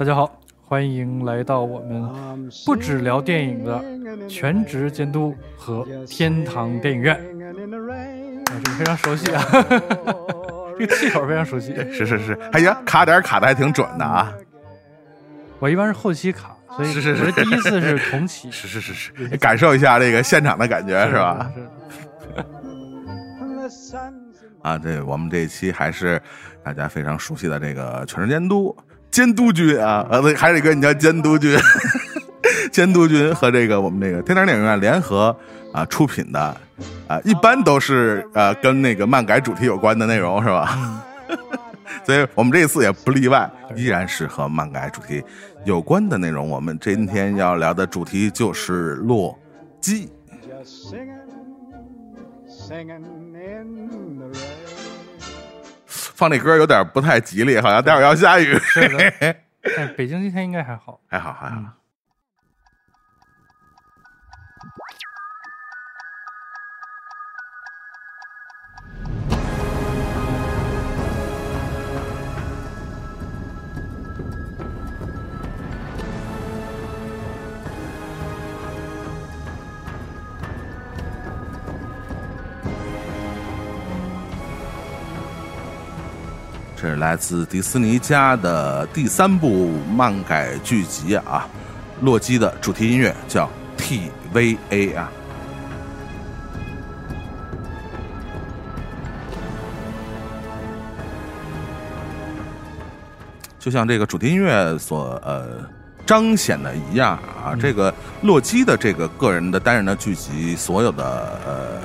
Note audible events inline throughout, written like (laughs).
大家好，欢迎来到我们不止聊电影的全职监督和天堂电影院。啊，这个非常熟悉啊，(laughs) 这个气口非常熟悉。(laughs) 是是是，哎呀，卡点卡的还挺准的啊。我一般是后期卡，所以是是是第一次是同期。(laughs) 是是是是，感受一下这个现场的感觉是吧？是啊，对我们这一期还是大家非常熟悉的这个全职监督监督军啊，呃，对，还有一个你叫监督军，(laughs) 监督军和这个我们这个天堂电影院联合啊出品的啊，一般都是呃跟那个漫改主题有关的内容是吧？(laughs) 所以我们这一次也不例外，依然是和漫改主题有关的内容。我们今天要聊的主题就是洛基。放这歌有点不太吉利，好像待会儿要下雨。是的，但北京今天应该还好。还 (laughs) 好还好。这是来自迪士尼家的第三部漫改剧集啊，《洛基》的主题音乐叫 TVA 啊。就像这个主题音乐所呃彰显的一样啊，这个洛基的这个个人的单人的剧集，所有的呃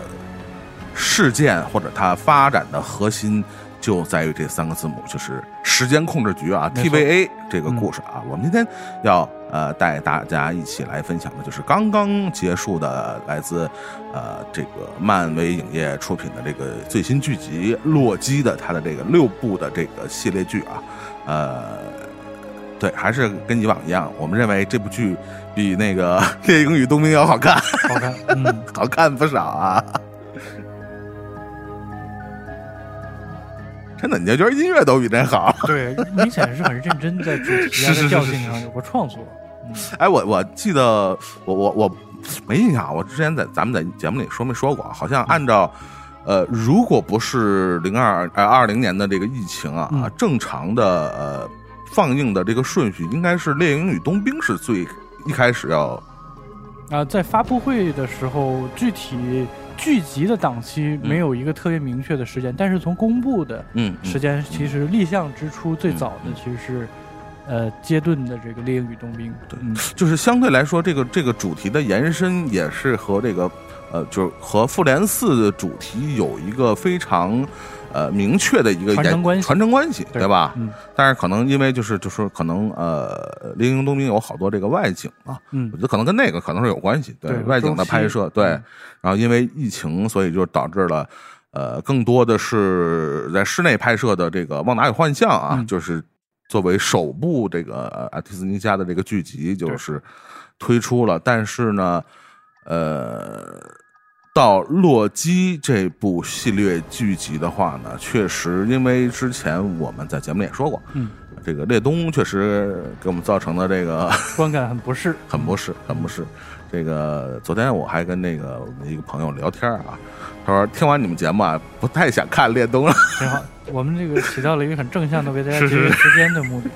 事件或者它发展的核心就在于这三个字母，就是时间控制局啊，TVA 这个故事啊。我们今天要呃带大家一起来分享的就是刚刚结束的来自呃这个漫威影业出品的这个最新剧集《洛基》的它的这个六部的这个系列剧啊，呃。对，还是跟以往一样，我们认为这部剧比那个 (laughs)《猎鹰与冬兵》要好看，好看，嗯，(laughs) 好看不少啊！真的，你就觉得音乐都比这好？对，明显是很认真在主 (laughs) 题啊，是是是在调性上有过创作。嗯，哎，我我记得我我我没印象，我之前在咱们在节目里说没说过，好像按照呃，如果不是零二呃二零年的这个疫情啊，嗯正常的呃放映的这个顺序应该是《猎鹰与冬兵》是最一开始要啊，在发布会的时候，具体剧集的档期没有一个特别明确的时间，但是从公布的嗯嗯。时间，其实立项之初最早的其实是，呃，杰顿的这个《猎鹰与冬兵》。对嗯，就是相对来说，这个这个主题的延伸也是和这个呃，就是和复联四的主题有一个非常呃明确的一个传承关系传承关系，对吧？嗯但是可能因为就是就是可能呃，《猎鹰冬兵》有好多这个外景啊，嗯我觉得可能跟那个可能是有关系，对对外景的拍摄，对，嗯然后因为疫情，所以就导致了。呃，更多的是在室内拍摄的这个《旺达与幻象》啊，嗯就是作为首部这个呃迪士尼加的这个剧集，就是推出了。但是呢，呃，到洛基这部系列剧集的话呢，确实因为之前我们在节目里也说过，嗯，这个列东确实给我们造成的这个观感很不适。(laughs) 很不适，很不适。这个昨天我还跟那个我们一个朋友聊天啊，他说听完你们节目啊，不太想看列东了，挺好，我们这个起到了一个很正向的为大家 (laughs) 节约时间的目的，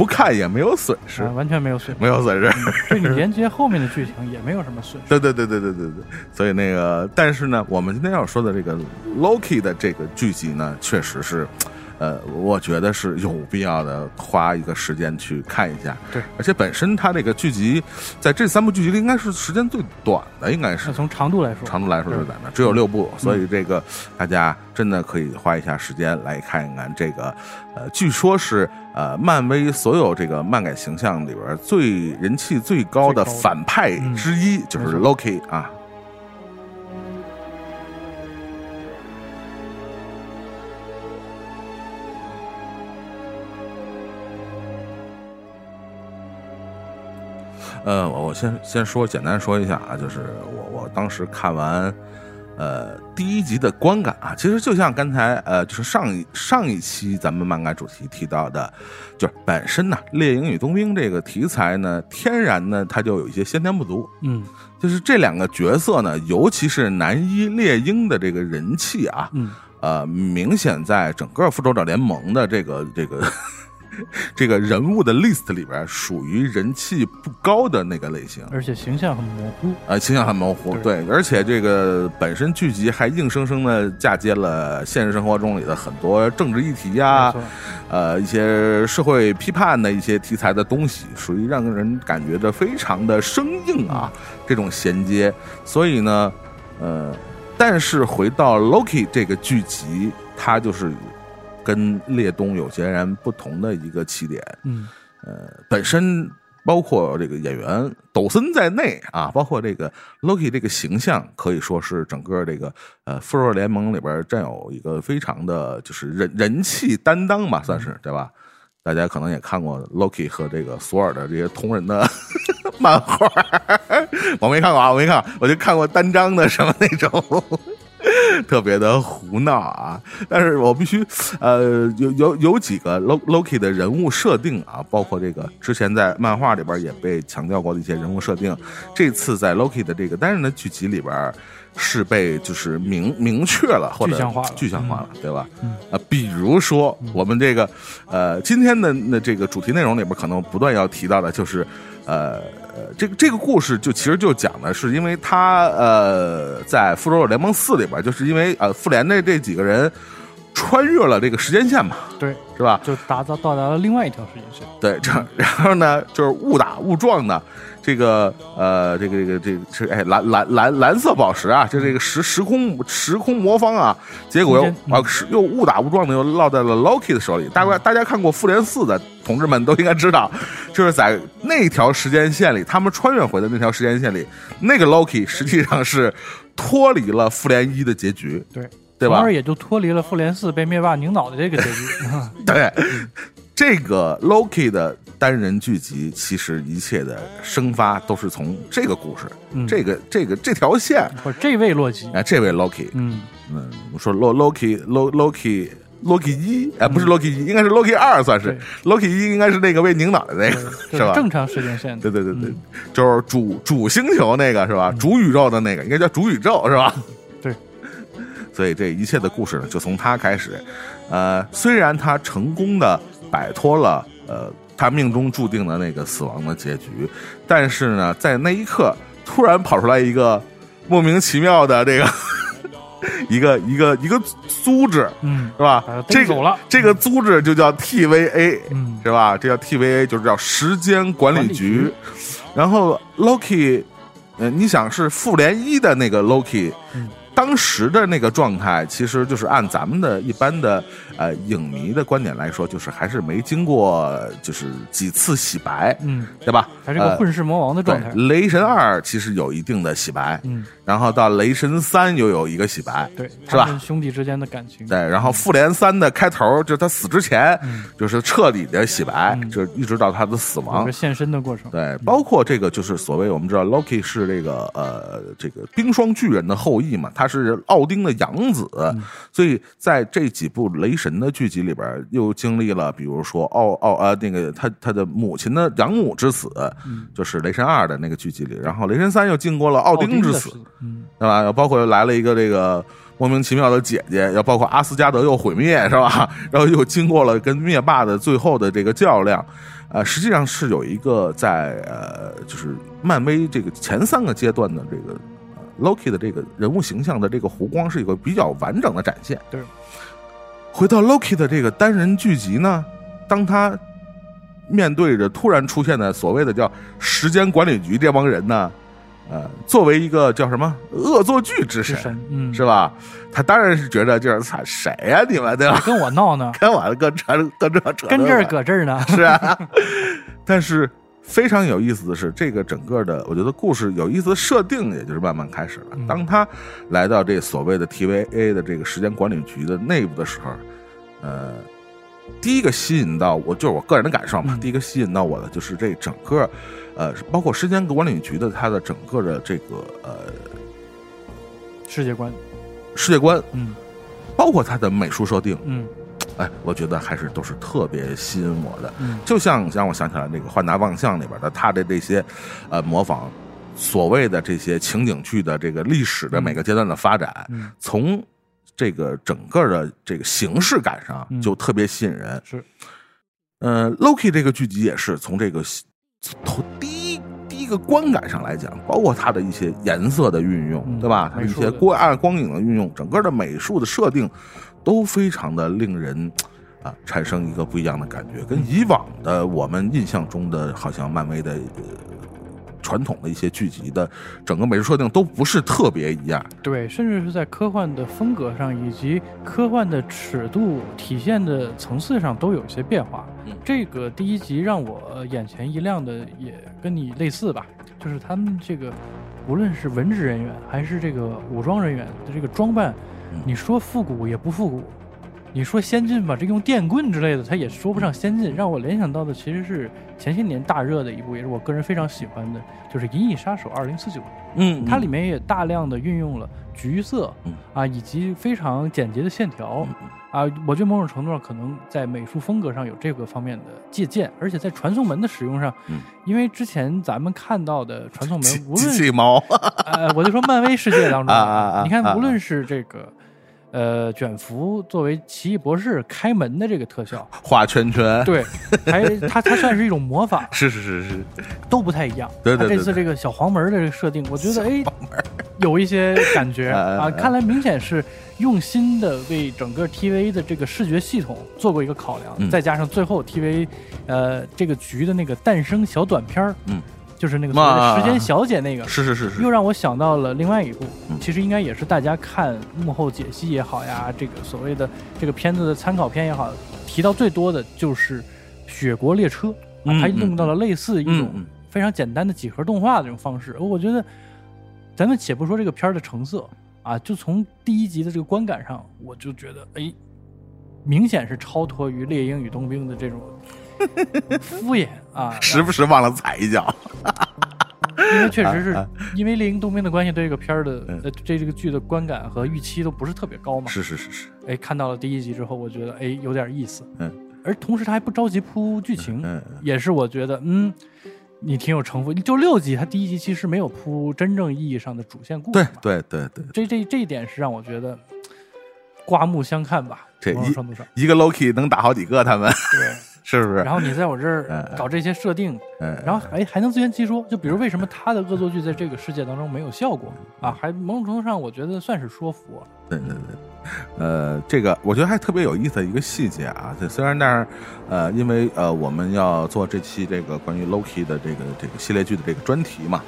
不看也没有损失啊，，完全没有损失。没有损失。对你连接后面的剧情也没有什么损失。对对对对对对对，所以那个，但是呢，我们今天要说的这个 Loki 的这个剧集呢，确实是，呃，我觉得是有必要的，花一个时间去看一下。对，而且本身它这个剧集，在这三部剧集里应该是时间最短的，应该是从长度来说，长度来说是短的，只有六部，所以这个大家真的可以花一下时间来看一看这个，呃，据说是呃漫威所有这个漫改形象里边最人气最高的反派之一，就是 Loki 啊。呃，我我先先说简单说一下啊，就是我我当时看完，呃，第一集的观感啊，其实就像刚才呃，就是上一上一期咱们漫改主题提到的，就是本身呢，《猎鹰与冬兵》这个题材呢，天然呢，它就有一些先天不足。嗯就是这两个角色呢，尤其是男一猎鹰的这个人气啊，嗯呃，明显在整个复仇者联盟的这个这个 (laughs) 这个人物的 list 里边，属于人气不高的那个类型。而且形象很模糊。呃，形象很模糊，对，而且这个本身剧集还硬生生的嫁接了现实生活中里的很多政治议题呀、呃，一些社会批判的一些题材的东西，属于让人感觉的非常的生硬啊，这种衔接。所以呢，呃，但是回到 Loki 这个剧集，它就是跟列东有截然不同的一个起点。嗯呃本身包括这个演员抖森在内啊，包括这个 Loki 这个形象，可以说是整个这个呃复仇者联盟里边占有一个非常的就是人人气担当吧，算是对吧？大家可能也看过 Loki 和这个索尔的这些同人的 (laughs) 漫画，我没看过啊，我没看，我就看过单张的什么那种。(laughs) 特别的胡闹啊！但是我必须，呃，有有有几个 Loki 的人物设定啊，包括这个之前在漫画里边也被强调过的一些人物设定，这次在 Loki 的这个单人的剧集里边是被就是明明确了或者具象化了具象化了，对吧？啊，比如说我们这个呃今天的那这个主题内容里边可能不断要提到的就是呃。呃，这个这个故事就其实就讲的是，因为他呃，在复仇者联盟四里边，就是因为呃复联的这几个人穿越了这个时间线嘛，对，是吧？就达到到达了另外一条时间线。对，这然后呢，就是误打误撞的，这个呃，这个这个这个是哎蓝蓝蓝蓝色宝石啊，就这个时时空时空魔方啊，结果又啊是又误打误撞的又落在了 Loki 的手里。大概大家看过复联四的同志们都应该知道，就是在那条时间线里，他们穿越回的那条时间线里，那个 Loki 实际上是脱离了复联一的结局，对，对吧？从而也就脱离了复联四被灭霸拧脑的这个结局。(laughs) 对，这个 Loki 的单人剧集，其实一切的生发都是从这个故事，嗯。这个这个这条线，或者这位洛基，哎，这位 Loki，嗯，嗯，我说 Lo Loki Lo Loki Loki 一，哎，不是 Loki 一，应该是 Loki 二，算是。Loki 一，应该是那个被拧倒的那个，是吧？正常时间线。的。对对对。对，就是主主星球那个是吧？主宇宙的那个应该叫主宇宙是吧？对，所以这一切的故事呢，就从他开始。呃，虽然他成功的摆脱了呃他命中注定的那个死亡的结局，但是呢，在那一刻突然跑出来一个莫名其妙的这个 (laughs) 一个一个一个组织，嗯是吧？这个逮走了这个组织就叫 TVA，嗯，是吧？这叫 TVA，就是叫时间管理局。然后 Loki，呃，你想是复联一的那个 Loki，、嗯当时的那个状态，其实就是按咱们的一般的呃影迷的观点来说，就是还是没经过就是几次洗白，嗯，对吧？还是个混世魔王的状态。，雷神二其实有一定的洗白，嗯，然后到雷神三又有一个洗白，对，是吧兄弟之间的感情。对，然后复联三的开头就是他死之前，嗯就是彻底的洗白，嗯就是一直到他的死亡。现身的过程。对，包括这个就是所谓我们知道 Loki 是这个呃这个冰霜巨人的后裔嘛，他是奥丁的养子，所以在这几部雷神的剧集里边，又经历了比如说奥奥呃那个他他的母亲的养母之死，就是雷神二的那个剧集里，然后雷神三又经过了奥丁之死，对吧？又包括来了一个这个莫名其妙的姐姐，要包括阿斯加德又毁灭，是吧？(laughs) 然后又经过了跟灭霸的最后的这个较量，呃，实际上是有一个在呃，就是漫威这个前三个阶段的这个、呃、Loki 的这个人物形象的这个弧光是一个比较完整的展现。对，回到 Loki 的这个单人剧集呢，当他面对着突然出现的所谓的叫时间管理局这帮人呢，呃，作为一个叫什么恶作剧之神，之神，嗯，是吧？他当然是觉得就是操谁呀、你们对吧？跟我闹呢，(laughs) 跟我搁这搁这扯跟这儿搁这儿呢。是啊，(laughs) 但是非常有意思的是，这个整个的我觉得故事有意思的设定，也就是慢慢开始了。嗯当他来到这所谓的 TVA 的这个时间管理局的内部的时候，呃，第一个吸引到我就是我个人的感受嘛，嗯第一个吸引到我的就是这整个呃，包括时间管理局的它的整个的这个呃。世界观，世界观，嗯包括它的美术设定，嗯哎，我觉得还是都是特别吸引我的。嗯就像让我想起来那个《幻达望象》里边的他的这些，呃，模仿所谓的这些情景剧的这个历史的每个阶段的发展，嗯，从这个整个的这个形式感上嗯就特别吸引人。是，呃，Loki 这个剧集也是从这个头第一第一个观感上来讲，包括它的一些颜色的运用，嗯对吧？它的一些光暗光影的运用，整个的美术的设定都非常的令人啊产生一个不一样的感觉，跟以往的我们印象中的好像漫威的。呃传统的一些剧集的整个美术设定都不是特别一样，对，甚至是在科幻的风格上以及科幻的尺度体现的层次上都有一些变化。嗯这个第一集让我呃眼前一亮的也跟你类似吧，就是他们这个无论是文职人员还是这个武装人员的这个装扮嗯，你说复古也不复古，你说先进吧，这用电棍之类的，它也说不上先进。让我联想到的其实是前些年大热的一部，也是我个人非常喜欢的，就是《银翼杀手二零四九》。嗯它里面也大量的运用了橘色嗯啊，以及非常简洁的线条嗯啊，我觉得某种程度上可能在美术风格上有这个方面的借鉴，而且在传送门的使用上，嗯因为之前咱们看到的传送门，无机论呃，我就说漫威世界当中啊啊啊你看啊无论是这个。呃，卷福作为奇异博士开门的这个特效，(laughs) 画圈圈，对，还它它算是一种魔法，(laughs) 是是是是，都不太一样。对对对它这次这个小黄门的这个设定，我觉得哎，有一些感觉 (laughs) 啊，看来明显是用心的为整个 TV 的这个视觉系统做过一个考量，嗯。再加上最后 TV 呃这个局的那个诞生小短片儿嗯，就是那个所谓的时间小姐那个，是是是是。又，让我想到了另外一部嗯，其实应该也是大家看幕后解析也好呀，这个所谓的这个片子的参考片也好，提到最多的就是《雪国列车》，嗯它用到了类似一种非常简单的几何动画的这种方式。我觉得，咱们且不说这个片儿的成色啊，就从第一集的这个观感上，我就觉得，哎，明显是超脱于《猎鹰与冬兵》的这种敷衍啊，(laughs) 时不时忘了踩一脚，(laughs) 因为确实是啊因为《猎鹰冬兵》的关系，对这个片儿的嗯呃这这个剧的观感和预期都不是特别高嘛。是是是是，哎，看到了第一集之后，我觉得哎有点意思。嗯，而同时他还不着急铺剧情，嗯也是我觉得嗯，你挺有城府。就六集，他第一集其实没有铺真正意义上的主线故事对。对对对，这这这一点是让我觉得刮目相看吧。这某种程度上，一个 Loki 能打好几个，他们对。是不是？然后你在我这儿搞这些设定，嗯，然后还还能自圆其说，就比如为什么他的恶作剧在这个世界当中没有效果啊？还某种程度上，我觉得算是说服我。对对对，呃，这个我觉得还特别有意思的一个细节啊。这虽然但是呃，因为呃我们要做这期这个关于 Loki 的这个这个系列剧的这个专题嘛，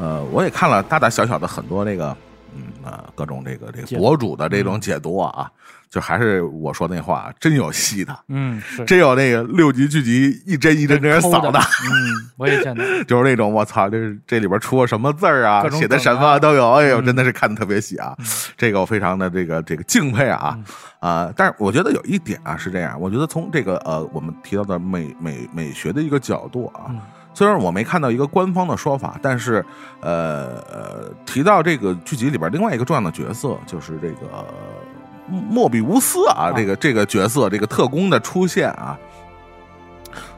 呃，我也看了大大小小的很多这个嗯啊、各种这个这个博主的这种解读啊，就还是我说那话，真有戏的。嗯，是真有那个六集剧集一帧一帧跟人扫的。嗯，我也见到。就是那种我操，这这里边出了什么字儿啊写的什么都有，哎呦，嗯真的是看的特别细啊。这个我非常的这个这个敬佩啊嗯啊！但是我觉得有一点啊是这样，我觉得从这个呃我们提到的美美美学的一个角度啊，嗯虽然我没看到一个官方的说法，但是呃呃提到这个剧集里边另外一个重要的角色就是这个莫莫比乌斯啊，啊这个这个角色这个特工的出现啊。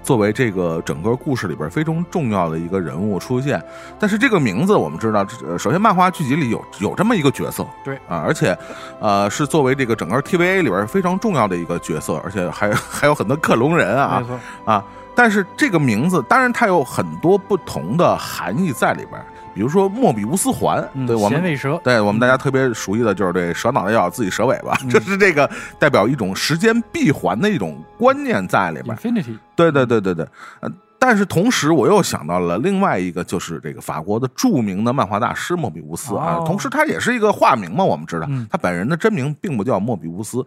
作为这个整个故事里边非常重要的一个人物出现，但是这个名字我们知道，呃首先漫画剧集里有有这么一个角色，对啊，而且呃是作为这个整个 TVA 里边非常重要的一个角色，而且还 (laughs) 还有很多克隆人啊，啊，但是这个名字当然它有很多不同的含义在里边，比如说莫比乌斯环，嗯，对我们尾蛇，对我们大家特别熟悉的就是这蛇脑袋要自己蛇尾巴，嗯。这是这个代表一种时间闭环的一种观念在里边。Infinity，对对对对对，呃，但是同时我又想到了另外一个，就是这个法国的著名的漫画大师莫比乌斯啊，哦。同时他也是一个化名嘛，我们知道、嗯。他本人的真名并不叫莫比乌斯。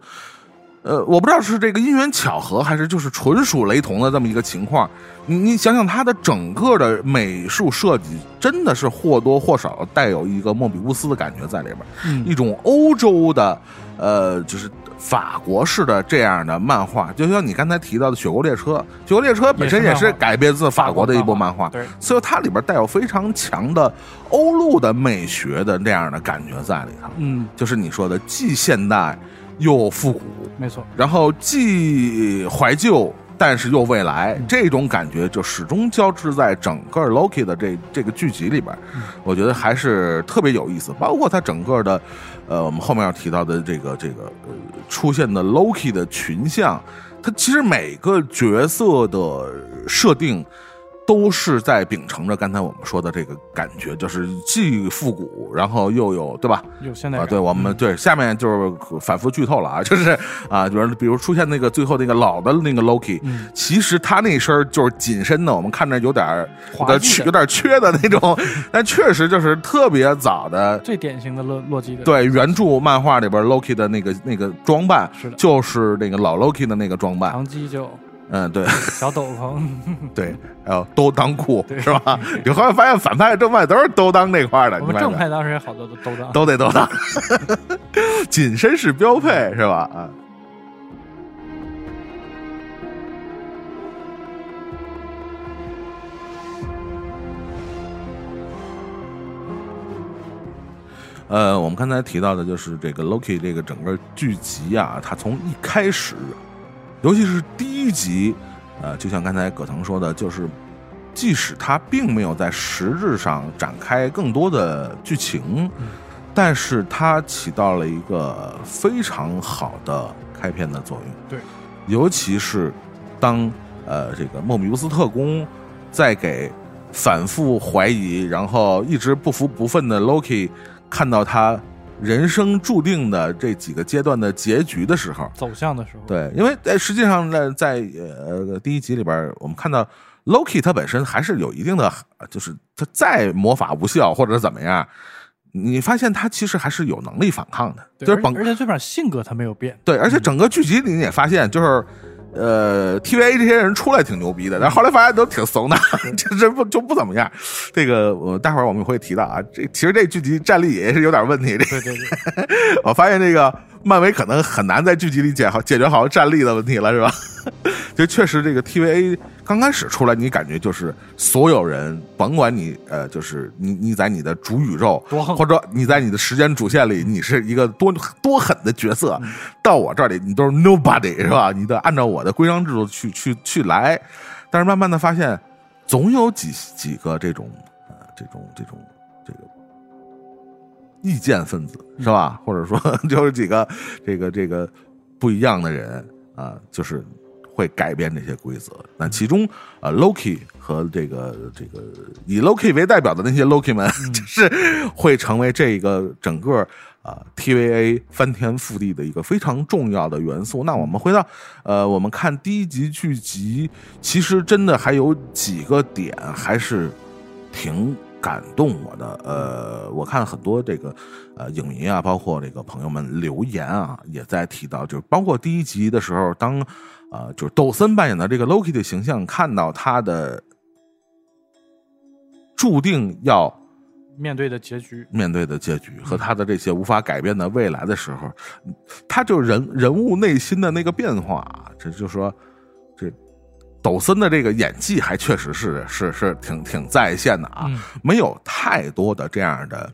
呃，我不知道是这个因缘巧合，还是就是纯属雷同的这么一个情况。你你想想，它的整个的美术设计真的是或多或少带有一个莫比乌斯的感觉在里边，嗯。一种欧洲的，呃，就是法国式的这样的漫画，就像你刚才提到的《雪国列车》，《雪国列车》本身也是改编自法国的一部漫画，对，所以它里边带有非常强的欧陆的美学的那样的感觉在里头，嗯，就是你说的既现代又复古，没错，然后既怀旧但是又未来，这种感觉就始终交织在整个 Loki 的这这个剧集里边，我觉得还是特别有意思。包括它整个的，呃，我们后面要提到的这个这个呃出现的 Loki 的群像，它其实每个角色的设定。都是在秉承着刚才我们说的这个感觉，就是既复古，然后又有对吧？啊，有现代啊。对，我们对下面就是反复剧透了啊，(laughs) 就是啊，比如比如出现那个最后那个老的那个 Loki，、嗯其实他那身就是紧身的，我们看着有点有点缺有点缺的那种，(laughs) 但确实就是特别早的。最典型的洛洛基的，对原著漫画里边 Loki 的那个那个装扮，是的就是那个老 Loki 的那个装扮。长机就嗯，对小斗篷，(laughs) 对，还有兜裆裤是吧？你后来发现反派正派都是兜裆那块儿的，我们正派当时也好多都兜裆。都得兜裆，紧身是标配是吧？啊。呃，我们刚才提到的就是这个 Loki 这个整个剧集啊，它从一开始，尤其是第一集，呃，就像刚才葛腾说的，就是即使它并没有在实质上展开更多的剧情，但是它起到了一个非常好的开篇的作用。对，尤其是当呃这个莫比乌斯特工在给反复怀疑，然后一直不服不忿的 Loki 看到他人生注定的这几个阶段的结局的时候，走向的时候，对，因为在实际上在，在呃第一集里边，我们看到 Loki 他本身还是有一定的，就是他再魔法无效或者怎么样，你发现他其实还是有能力反抗的，对就是本而而且最起码性格他没有变，对，而且整个剧集里你也发现，就是呃，TVA 这些人出来挺牛逼的，但后来发现都挺怂的，(laughs) 这这不就不怎么样。这个我待会儿我们会提到啊，这其实这剧集战力也是有点问题。这对对对，(laughs) 我发现这个漫威可能很难在剧集里解好解决好战力的问题了，是吧？(laughs) 就确实这个 TVA 刚开始出来，你感觉就是所有人，甭管你呃，就是你你在你的主宇宙多或者你在你的时间主线里，你是一个多多狠的角色，到我这里你都是 nobody 是吧？你得按照我的规章制度去去去来，但是慢慢的发现，总有几几个这种呃这种这种这个意见分子是吧？或者说 (laughs) 就是几个这个这个不一样的人啊、就是会改变这些规则。那其中呃，Loki 和这个这个以 Loki 为代表的那些 Loki 们，就是会成为这个整个。啊，TVA 翻天覆地的一个非常重要的元素。那我们回到，呃，我们看第一集剧集，其实真的还有几个点还是挺感动我的。呃，我看很多这个呃影迷啊，包括这个朋友们留言啊，也在提到，就是包括第一集的时候，当呃就是抖森扮演的这个 Loki 的形象，看到他的注定要面对的结局，面对的结局和他的这些无法改变的未来的时候，他就人人物内心的那个变化，这就说这抖森的这个演技还确实是是是挺挺在线的啊，嗯。没有太多的这样的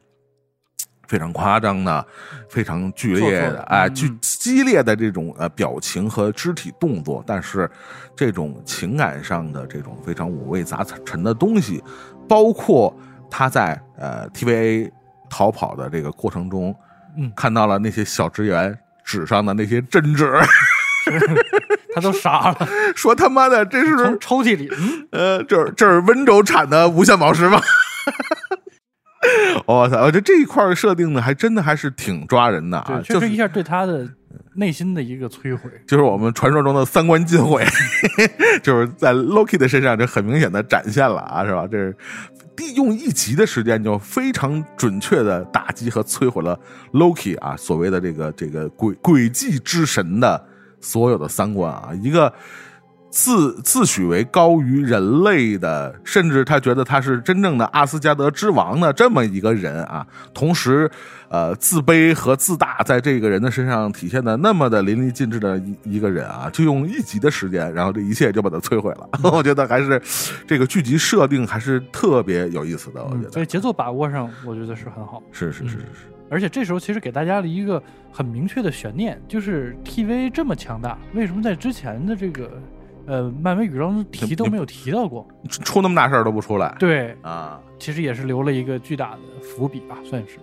非常夸张的、非常剧烈的的哎嗯剧激烈的这种呃表情和肢体动作，但是这种情感上的这种非常五味杂陈的东西，包括他在呃 TVA 逃跑的这个过程中，嗯。看到了那些小职员纸上的那些真纸，他都傻了，说他妈的这是从抽屉里，嗯，呃，这是这是温州产的无线宝石吗？(laughs) 我操！我觉得这一块设定呢，还真的还是挺抓人的啊就是实一下对他的内心的一个摧毁，就是我们传说中的三观尽毁，(laughs) 就是在 Loki 的身上，就很明显的展现了啊，是吧？这是第用一集的时间就非常准确的打击和摧毁了 Loki 啊，所谓的这个这个诡诡计之神的所有的三观啊，一个。自自诩为高于人类的，甚至他觉得他是真正的阿斯加德之王的这么一个人啊，同时，呃，自卑和自大在这个人的身上体现的那么的淋漓尽致的一一个人啊，就用一集的时间，然后这一切就把他摧毁了。(laughs) 我觉得还是这个剧集设定还是特别有意思的。我觉得所以节奏把握上，我觉得是很好。是是是是是，而且这时候其实给大家了一个很明确的悬念，就是 TV 这么强大，为什么在之前的这个。呃，漫威宇宙中提都没有提到过，出那么大事儿都不出来。对啊，其实也是留了一个巨大的伏笔吧，算是。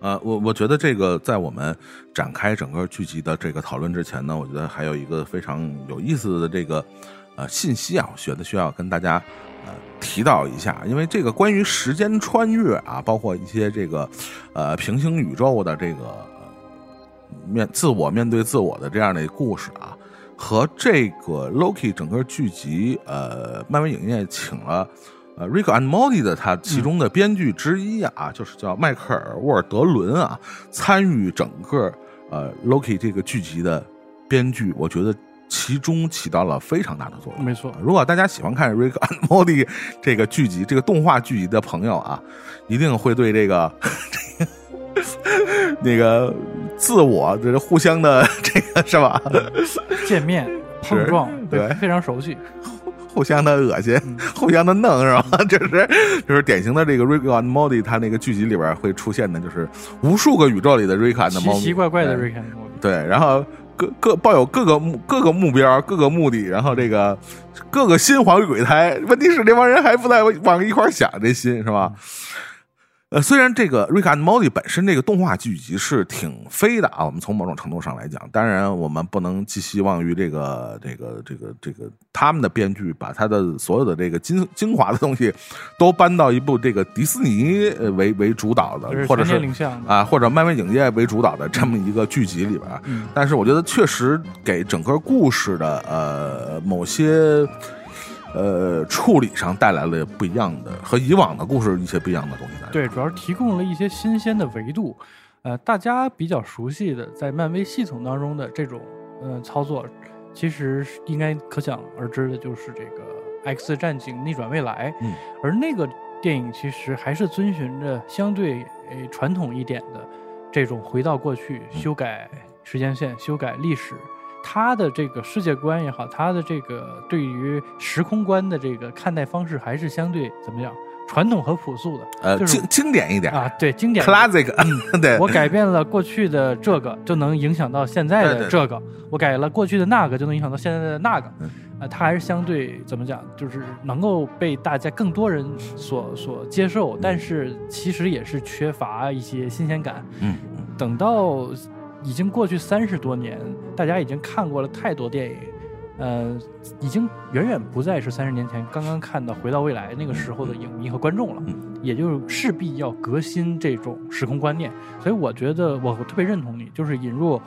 呃，我我觉得这个在我们展开整个剧集的这个讨论之前呢，我觉得还有一个非常有意思的这个呃信息啊，我觉得需要跟大家。呃，提到一下，因为这个关于时间穿越啊，包括一些这个，呃，平行宇宙的这个面自我面对自我的这样的故事啊，和这个 Loki 整个剧集，呃，漫威影业请了呃 Rick and Morty 的他其中的编剧之一啊，就是叫迈克尔沃尔德伦啊，参与整个呃 Loki 这个剧集的编剧，我觉得。其中起到了非常大的作用。没错，如果大家喜欢看《Rick and Morty》这个剧集、这个动画剧集的朋友啊，一定会对这个 (laughs) 这个那个自我这是互相的这个是吧？见面碰撞，对，非常熟悉，互相的恶心，互相的弄是吧？(laughs) 就是就是典型的这个《Rick and Morty》它那个剧集里边会出现的，就是无数个宇宙里的 Rick and Morty，奇奇怪怪的 Rick and Morty，对，然后。各各抱有各个目各个目标各个目的，然后这个各个心怀鬼胎。问题是这帮人还不在往一块想这心是吧？呃，虽然这个《瑞克和莫蒂》本身这个动画剧集是挺飞的啊，我们从某种程度上来讲，当然我们不能寄希望于这个这个这个这个他们的编剧把他的所有的这个精精华的东西都搬到一部这个迪士尼为为主导的，或者是啊或者漫威影业为主导的这么一个剧集里边。但是我觉得确实给整个故事的呃某些。呃，处理上带来了不一样的，和以往的故事一些不一样的东西。对，主要是提供了一些新鲜的维度。呃，大家比较熟悉的，在漫威系统当中的这种呃操作，其实应该可想而知的，就是这个《X 战警：逆转未来》。嗯，而那个电影其实还是遵循着相对呃传统一点的这种回到过去、修改时间线、修改历史。他的这个世界观也好，他的这个对于时空观的这个看待方式，还是相对怎么样传统和朴素的，呃，经经典一点。啊，对，经典，classic，嗯，(laughs) 对。我改变了过去的这个，就能影响到现在的这个；我改了过去的那个，就能影响到现在的那个。啊，他还是相对怎么讲，就是能够被大家更多人所所接受，但是其实也是缺乏一些新鲜感。嗯，等到。已经过去三十多年，大家已经看过了太多电影，呃，已经远远不再是三十年前刚刚看到《回到未来》那个时候的影迷和观众了，也就势必要革新这种时空观念。所以我觉得我特别认同你，就是引入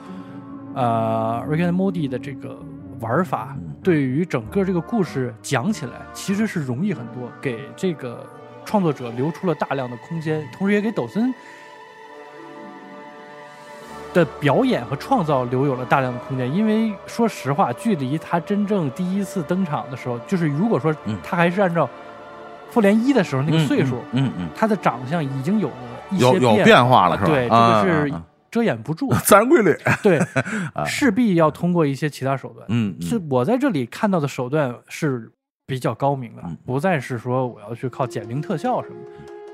呃《Rick and Morty》的这个玩法，对于整个这个故事讲起来其实是容易很多，给这个创作者留出了大量的空间，同时也给抖森。的表演和创造留有了大量的空间，因为说实话，距离他真正第一次登场的时候，就是如果说他还是按照复联一的时候那个岁数，嗯嗯，他的长相已经有了一些有变化了，是吧？对，这个是遮掩不住，(laughs) 自然规律。(laughs) 对，(laughs) 势必要通过一些其他手段。嗯，是我在这里看到的手段是比较高明的，不再是说我要去靠减龄特效什么。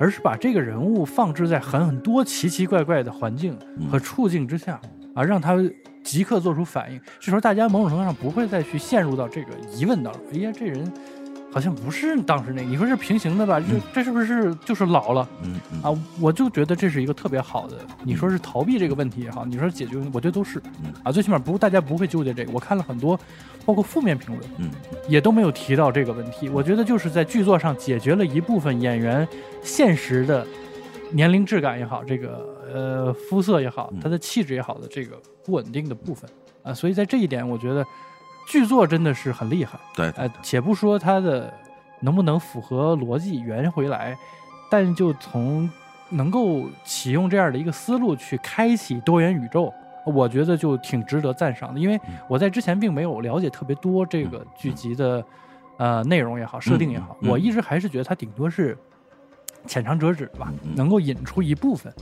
而是把这个人物放置在很很多奇奇怪怪的环境和处境之下，啊，让他即刻做出反应。这时候大家某种程度上不会再去陷入到这个疑问当中。哎呀，这人好像不是当时那，你说是平行的吧？这这是不是就是老了？嗯啊，我就觉得这是一个特别好的。你说是逃避这个问题也好，你说解决，我觉得都是。啊，最起码不，大家不会纠结这个。我看了很多。包括负面评论，嗯，也都没有提到这个问题。我觉得就是在剧作上解决了一部分演员现实的年龄质感也好，这个呃肤色也好，他的气质也好的这个不稳定的部分啊。所以在这一点，我觉得剧作真的是很厉害。对，呃，且不说它的能不能符合逻辑圆回来，但就从能够启用这样的一个思路去开启多元宇宙，我觉得就挺值得赞赏的。因为嗯我在之前并没有了解特别多这个剧集的呃内容也好，设定也好，我一直还是觉得它顶多是浅尝辄止吧，能够引出一部分。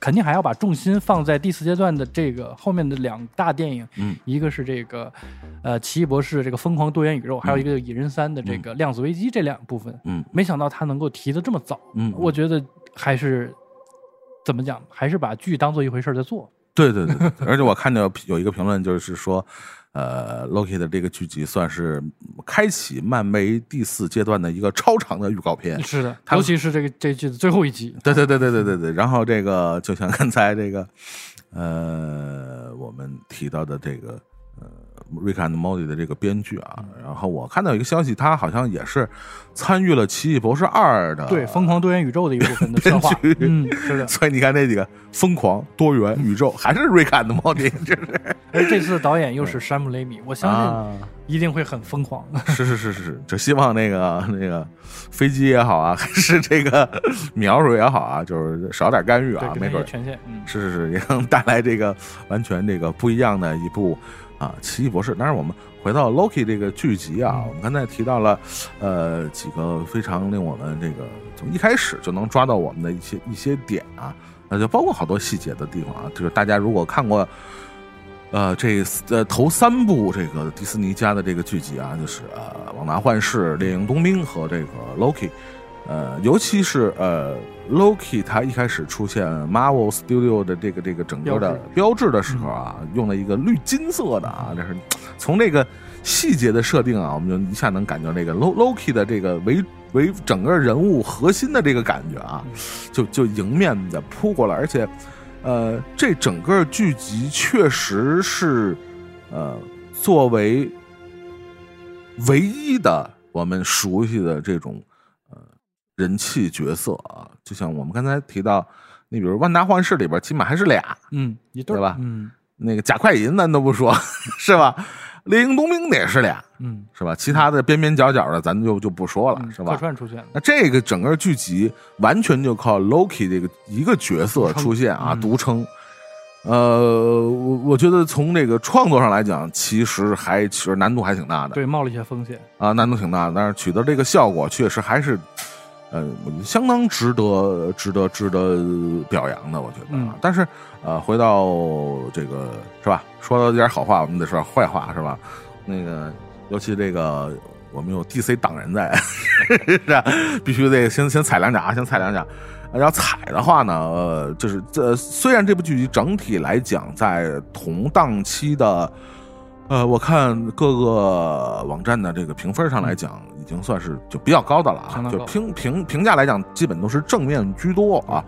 肯定还要把重心放在第四阶段的这个后面的两大电影，嗯一个是这个，呃，奇异博士这个疯狂多元宇宙，还有一个蚁人三的这个量子危机这两部分。嗯没想到他能够提的这么早，嗯，我觉得还是怎么讲，还是把剧当做一回事在做。对对对，对而且我看到有一个评论，就是说，呃，Loki 的这个剧集算是开启漫威第四阶段的一个超长的预告片。是的，尤其是这个这剧的最后一集，对对对对对对对。然后这个就像刚才这个，呃，我们提到的这个。呃，Rick and Morty 的这个编剧啊，然后我看到一个消息，他好像也是参与了《奇异博士二》的对疯狂多元宇宙的一部分的策划。编剧 (laughs) 嗯，是的。所以你看那几个疯狂多元宇宙，还是 Rick and Morty，(laughs) 这是而这次的导演又是山姆雷米，我相信啊，一定会很疯狂。是是是是，就希望那个那个飞机也好啊，(laughs) 还是这个描述也好啊，就是少点干预，啊，没准权限。嗯，是是是，也能带来这个完全这个不一样的一部啊奇异博士。当然，我们回到 Loki 这个剧集啊，嗯我们刚才提到了呃几个非常令我们这个从一开始就能抓到我们的一些一些点啊，那就包括好多细节的地方啊，就是大家如果看过。呃，这呃头三部这个迪士尼家的这个剧集啊，就是呃《旺达幻视》《猎鹰冬兵》和这个 Loki，呃，尤其是呃 Loki，他一开始出现 Marvel Studio 的这个这个整个的标志的时候啊，用了一个绿金色的啊，这是从这个细节的设定啊，我们就一下能感觉这个 Lo Loki 的这个为为整个人物核心的这个感觉啊，就就迎面的扑过来，而且。呃，这整个剧集确实是，呃，作为唯一的我们熟悉的这种呃人气角色啊，就像我们刚才提到，你比如《万达幻视》里边，起码还是俩，嗯，一对对吧嗯那个贾快银咱都不说，(laughs) 是吧？猎鹰冬兵的也是俩，嗯，是吧？其他的边边角角的咱就就不说了，嗯是吧客？串出现了。那这个整个剧集完全就靠 Loki 这个一个角色出现啊，嗯独撑。呃，我我觉得从这个创作上来讲，其实还其实难度还挺大的对，冒了一些风险。啊，难度挺大的。但是取得这个效果，确实还是，呃，我相当值得、值得、值得表扬的。我觉得但是呃，回到这个是吧？说到点好话，我们得说点坏话是吧？那个，尤其这个我们有 DC 党人在，(laughs) 是吧？必须得先先踩两脚，先踩两脚。要踩的话呢，呃，就是这虽然这部剧集整体来讲在同档期的，呃，我看各个网站的这个评分上来讲，已经算是就比较高的了啊就评评评价来讲，基本都是正面居多啊。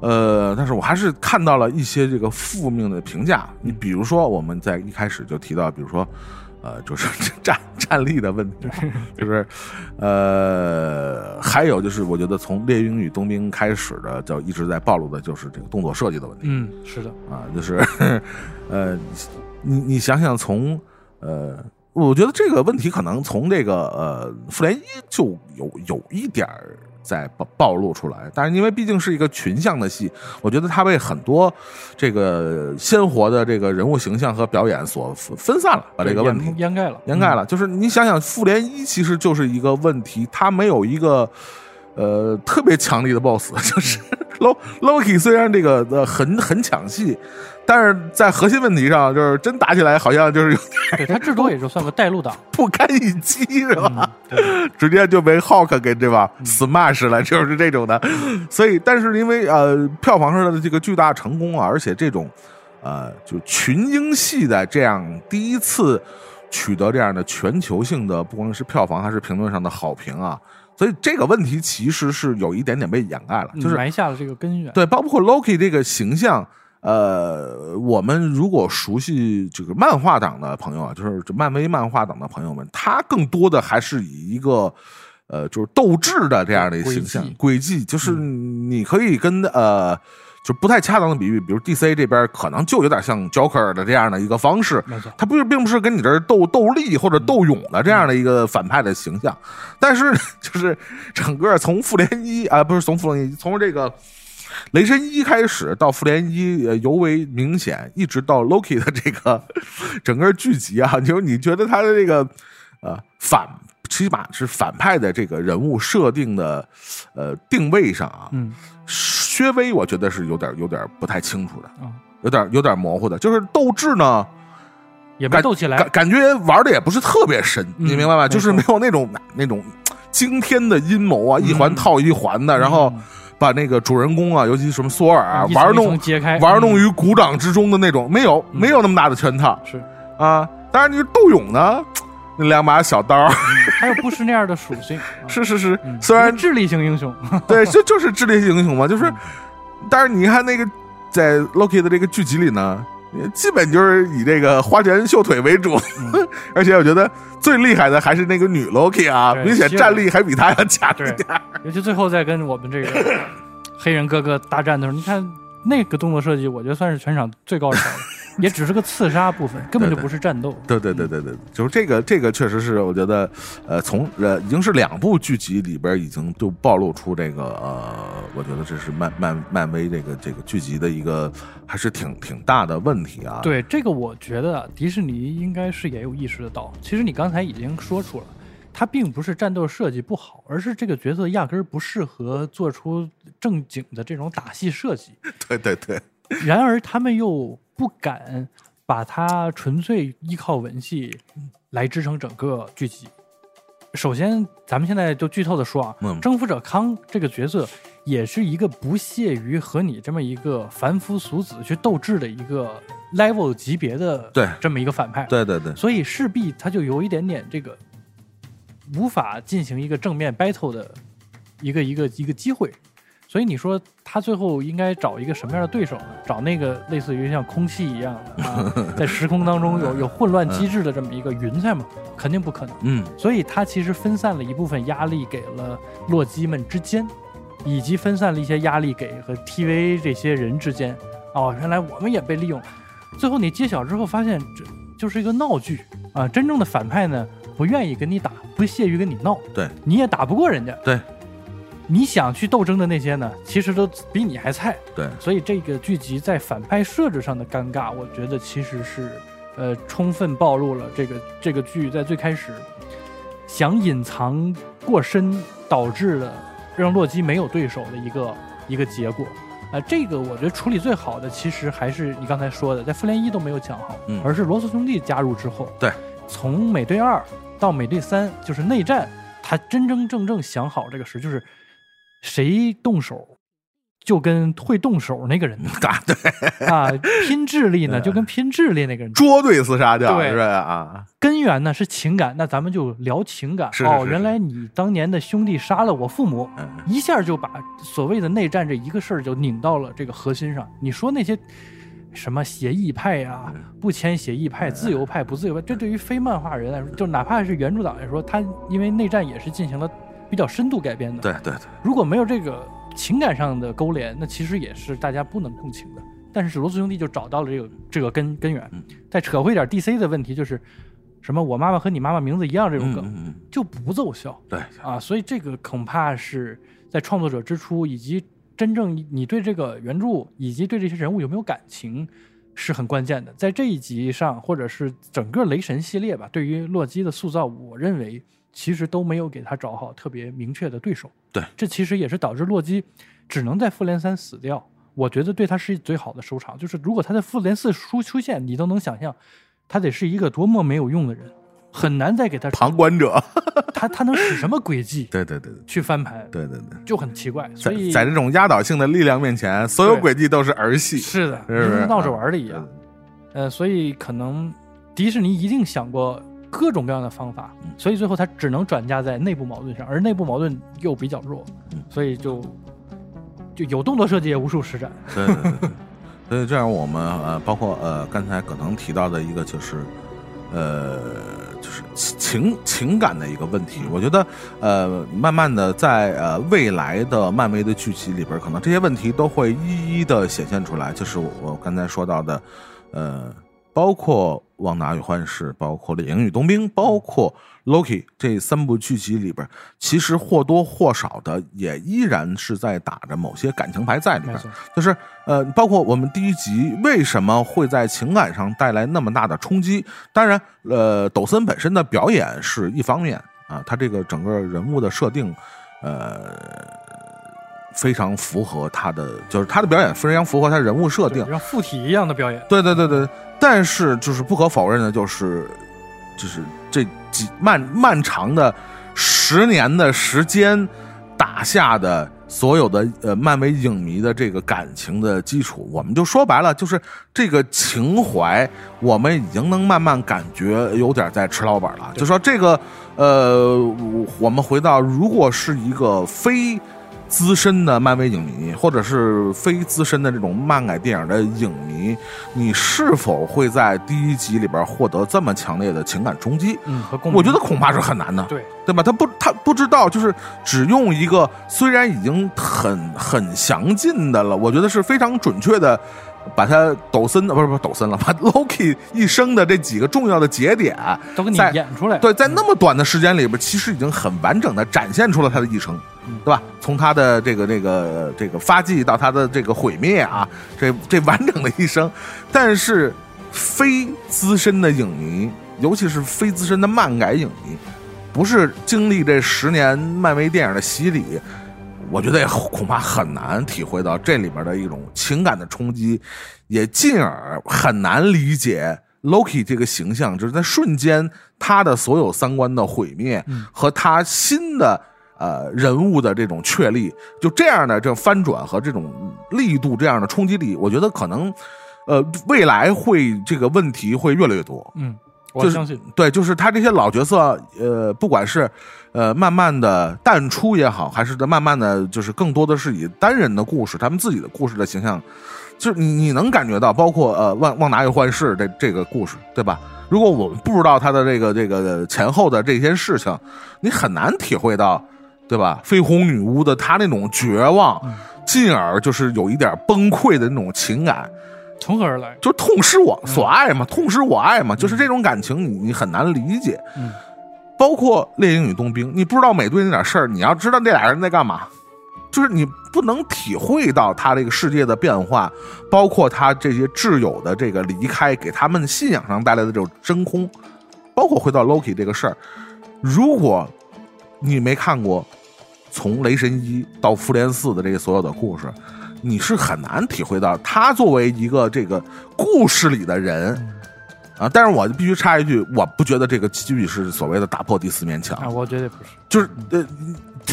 呃，但是我还是看到了一些这个负面的评价。你比如说，我们在一开始就提到，比如说，呃，就是 (laughs) 战战力的问题啊，(laughs) 就是呃，还有就是，我觉得从猎鹰与冬兵开始的，就一直在暴露的就是这个动作设计的问题。嗯，是的，啊，就是 (laughs) 呃，你你想想从呃，我觉得这个问题可能从这个呃复联一就有有一点儿在暴暴露出来，但是因为毕竟是一个群像的戏，我觉得它被很多这个鲜活的这个人物形象和表演所分分散了，把这个问题掩掩盖了，掩盖了。就是你想想，复联一其实就是一个问题，它没有一个呃特别强力的 BOSS，就是 (laughs) Lo Loki 虽然这个呃很很抢戏，但是在核心问题上，就是真打起来好像就是。对他至多也就算个带路党，(laughs) 不堪一击，是吧？直接就被 Hulk 给对吧 smash 了，就是这种的。所以，但是因为呃票房上的这个巨大成功啊，而且这种呃就群英系的这样第一次取得这样的全球性的，不光是票房还是评论上的好评啊，所以这个问题其实是有一点点被掩盖了，就是埋下了这个根源。对，包括 Loki 这个形象，呃，我们如果熟悉这个漫画党的朋友啊，就是这漫威漫画党的朋友们，他更多的还是以一个呃，就是斗志的这样的一个形象轨迹就是你可以跟呃。就不太恰当的比喻，比如 DC 这边可能就有点像 Joker 的这样的一个方式，没错，他不是并不是跟你这儿斗斗力或者斗勇的这样的一个反派的形象，但是就是整个从复联一啊，不是从复联一，从这个雷神一开始到复联一，呃尤为明显，一直到 Loki 的这个整个剧集啊，就是你觉得他的这个呃反，起码是反派的这个人物设定的呃定位上啊，嗯薛微我觉得是有点有点不太清楚的，啊，有点有点模糊的，就是斗志呢。也没斗起来感，感觉玩的也不是特别深，嗯你明白吧？就是没有那种那种惊天的阴谋啊，一环套一环的，然后把那个主人公啊，尤其什么索尔啊，玩弄揭开，玩弄嗯。于股掌之中的那种，没有没有那么大的圈套是，啊。当然，你斗勇呢，(tsk) 那两把小刀，还有不是那样的属性，(laughs) 啊。是是是，嗯虽然智力型英雄，(laughs) 对，就就是智力型英雄嘛，就是嗯，但是你看那个在 Loki 的这个剧集里呢。基本就是以这个花拳绣腿为主，嗯。(laughs) 而且我觉得最厉害的还是那个女 Loki 啊，明显战力还比他要强一点。尤其最后在跟我们这个 (laughs) 黑人哥哥大战的时候，你看那个动作设计，我觉得算是全场最高潮的，也只是个刺杀部分，根本就不是战斗。对对对对对，就是这个这个确实是我觉得，呃，从呃已经是两部剧集里边已经就暴露出这个呃，我觉得这是漫漫漫威这个这个剧集的一个还是挺挺大的问题啊。对这个，我觉得啊迪士尼应该是也有意识得到。其实你刚才已经说出了，它并不是战斗设计不好，而是这个角色压根儿不适合做出正经的这种打戏设计。(laughs) 对对对，然而他们又不敢把它纯粹依靠文戏来支撑整个剧集。首先，咱们现在就剧透的说啊，嗯征服者康这个角色也是一个不屑于和你这么一个凡夫俗子去斗智的一个 level 级别的对这么一个反派，对对对，所以势必他就有一点点这个无法进行一个正面 battle 的一个一个一个机会。所以你说他最后应该找一个什么样的对手呢？找那个类似于像空气一样的啊，(laughs) 在时空当中有 (laughs) 有混乱机制的这么一个云彩吗？肯定不可能。嗯所以他其实分散了一部分压力给了洛基们之间，以及分散了一些压力给和 TV 这些人之间。哦，原来我们也被利用。最后你揭晓之后，发现这就是一个闹剧啊！真正的反派呢，不愿意跟你打，不屑于跟你闹，对，你也打不过人家。对，你想去斗争的那些呢，其实都比你还菜。对所以这个剧集在反派设置上的尴尬，我觉得其实是呃充分暴露了这个这个剧在最开始想隐藏过深，导致的让洛基没有对手的一个一个结果。啊、这个我觉得处理最好的，其实还是你刚才说的，在复联一都没有讲好，嗯而是罗素兄弟加入之后，对，从美队二到美队三，就是内战，他真真正正想好这个事，就是谁动手，就跟会动手那个人打 (laughs) 对，啊，拼智力呢 (laughs) 就跟拼智力那个人捉对厮杀掉对是？啊，根源呢是情感，那咱们就聊情感。哦，是是是原来你当年的兄弟杀了我父母，嗯一下就把所谓的内战这一个事儿就拧到了这个核心上。你说那些什么协议派呀、嗯不签协议派、自由派、不自由派，这对于非漫画人来说，就哪怕是原著党来说，他因为内战也是进行了比较深度改编的。对对对，如果没有这个情感上的勾连，那其实也是大家不能共情的。但是罗素兄弟就找到了这个这个根根源嗯。再扯回一点 DC 的问题，就是什么我妈妈和你妈妈名字一样这种梗、嗯嗯嗯，就不奏效对，啊，所以这个恐怕是在创作者之初，以及真正你对这个原著以及对这些人物有没有感情。是很关键的，在这一集上，或者是整个雷神系列吧，对于洛基的塑造，我认为其实都没有给他找好特别明确的对手。对，这其实也是导致洛基只能在复联三死掉。我觉得对他是最好的收场，就是如果他在复联四出出现，你都能想象他得是一个多么没有用的人，很难再给他旁观者，(laughs) 他他能使什么诡计 (laughs) 对对对去翻盘，对对对。就很奇怪。所在以在这种压倒性的力量面前，所有诡计都是儿戏，是的，是是跟闹着玩的一啊样。呃，所以可能迪士尼一定想过各种各样的方法，嗯所以最后他只能转嫁在内部矛盾上，而内部矛盾又比较弱，嗯所以就就有动作设计也无处施展。对对对对，(laughs) 所以这样我们呃，包括呃刚才可能提到的一个就是，呃，就是情情感的一个问题。我觉得，呃，慢慢的在呃未来的漫威的剧集里边，可能这些问题都会一一的显现出来。就是我刚才说到的，呃，包括《旺达与幻视》，包括《猎鹰与冬兵》，包括。Loki 这三部剧集里边，其实或多或少的也依然是在打着某些感情牌在里边。就是呃，包括我们第一集为什么会在情感上带来那么大的冲击？当然，呃，抖森本身的表演是一方面啊，他这个整个人物的设定，呃，非常符合他的，就是他的表演非常符合他人物设定，像附体一样的表演。对对对对，但是就是不可否认的，就是就是这。几漫漫长的十年的时间打下的所有的呃漫威影迷的这个感情的基础，我们就说白了，就是这个情怀，我们已经能慢慢感觉有点在吃老本了。就说这个呃，我们回到如果是一个非。资深的漫威影迷，或者是非资深的这种漫改电影的影迷，你是否会在第一集里边获得这么强烈的情感冲击？嗯，我觉得恐怕是很难的。对，对吧？他不，他不知道，就是只用一个虽然已经很很详尽的了，我觉得是非常准确的。把他抖森的不是不是抖森了，把 Loki 一生的这几个重要的节点都给你演出来。对，在那么短的时间里边，其实已经很完整的展现出了他的一生，对吧？从他的这个这个这个发迹到他的这个毁灭啊，这这完整的一生。但是非资深的影迷，尤其是非资深的漫改影迷，不是经历这十年漫威电影的洗礼。我觉得也恐怕很难体会到这里边的一种情感的冲击，也进而很难理解 Loki 这个形象，就是在瞬间他的所有三观的毁灭和他新的呃人物的这种确立，就这样的这翻转和这种力度，这样的冲击力，我觉得可能呃未来会这个问题会越来越多。嗯。我相信，对，就是他这些老角色，呃，不管是呃慢慢的淡出也好，还是在慢慢的就是更多的是以单人的故事，他们自己的故事的形象，就是你你能感觉到，包括呃旺旺达与幻视这这个故事，对吧？如果我们不知道他的这个这个前后的这些事情，你很难体会到，对吧？绯红女巫的她那种绝望，进而就是有一点崩溃的那种情感。从何而来？就痛失我所爱嘛，痛失我爱嘛，就是这种感情，你你很难理解。嗯，包括猎鹰与冬兵，你不知道美队那点事儿，你要知道那俩人在干嘛，就是你不能体会到他这个世界的变化，包括他这些挚友的这个离开，给他们信仰上带来的这种真空。包括回到 Loki 这个事儿，如果你没看过从雷神一到复联四的这个所有的故事。你是很难体会到他作为一个这个故事里的人啊，但是我必须插一句，我不觉得这个剧是所谓的打破第四面墙啊，我绝对不是，就是呃，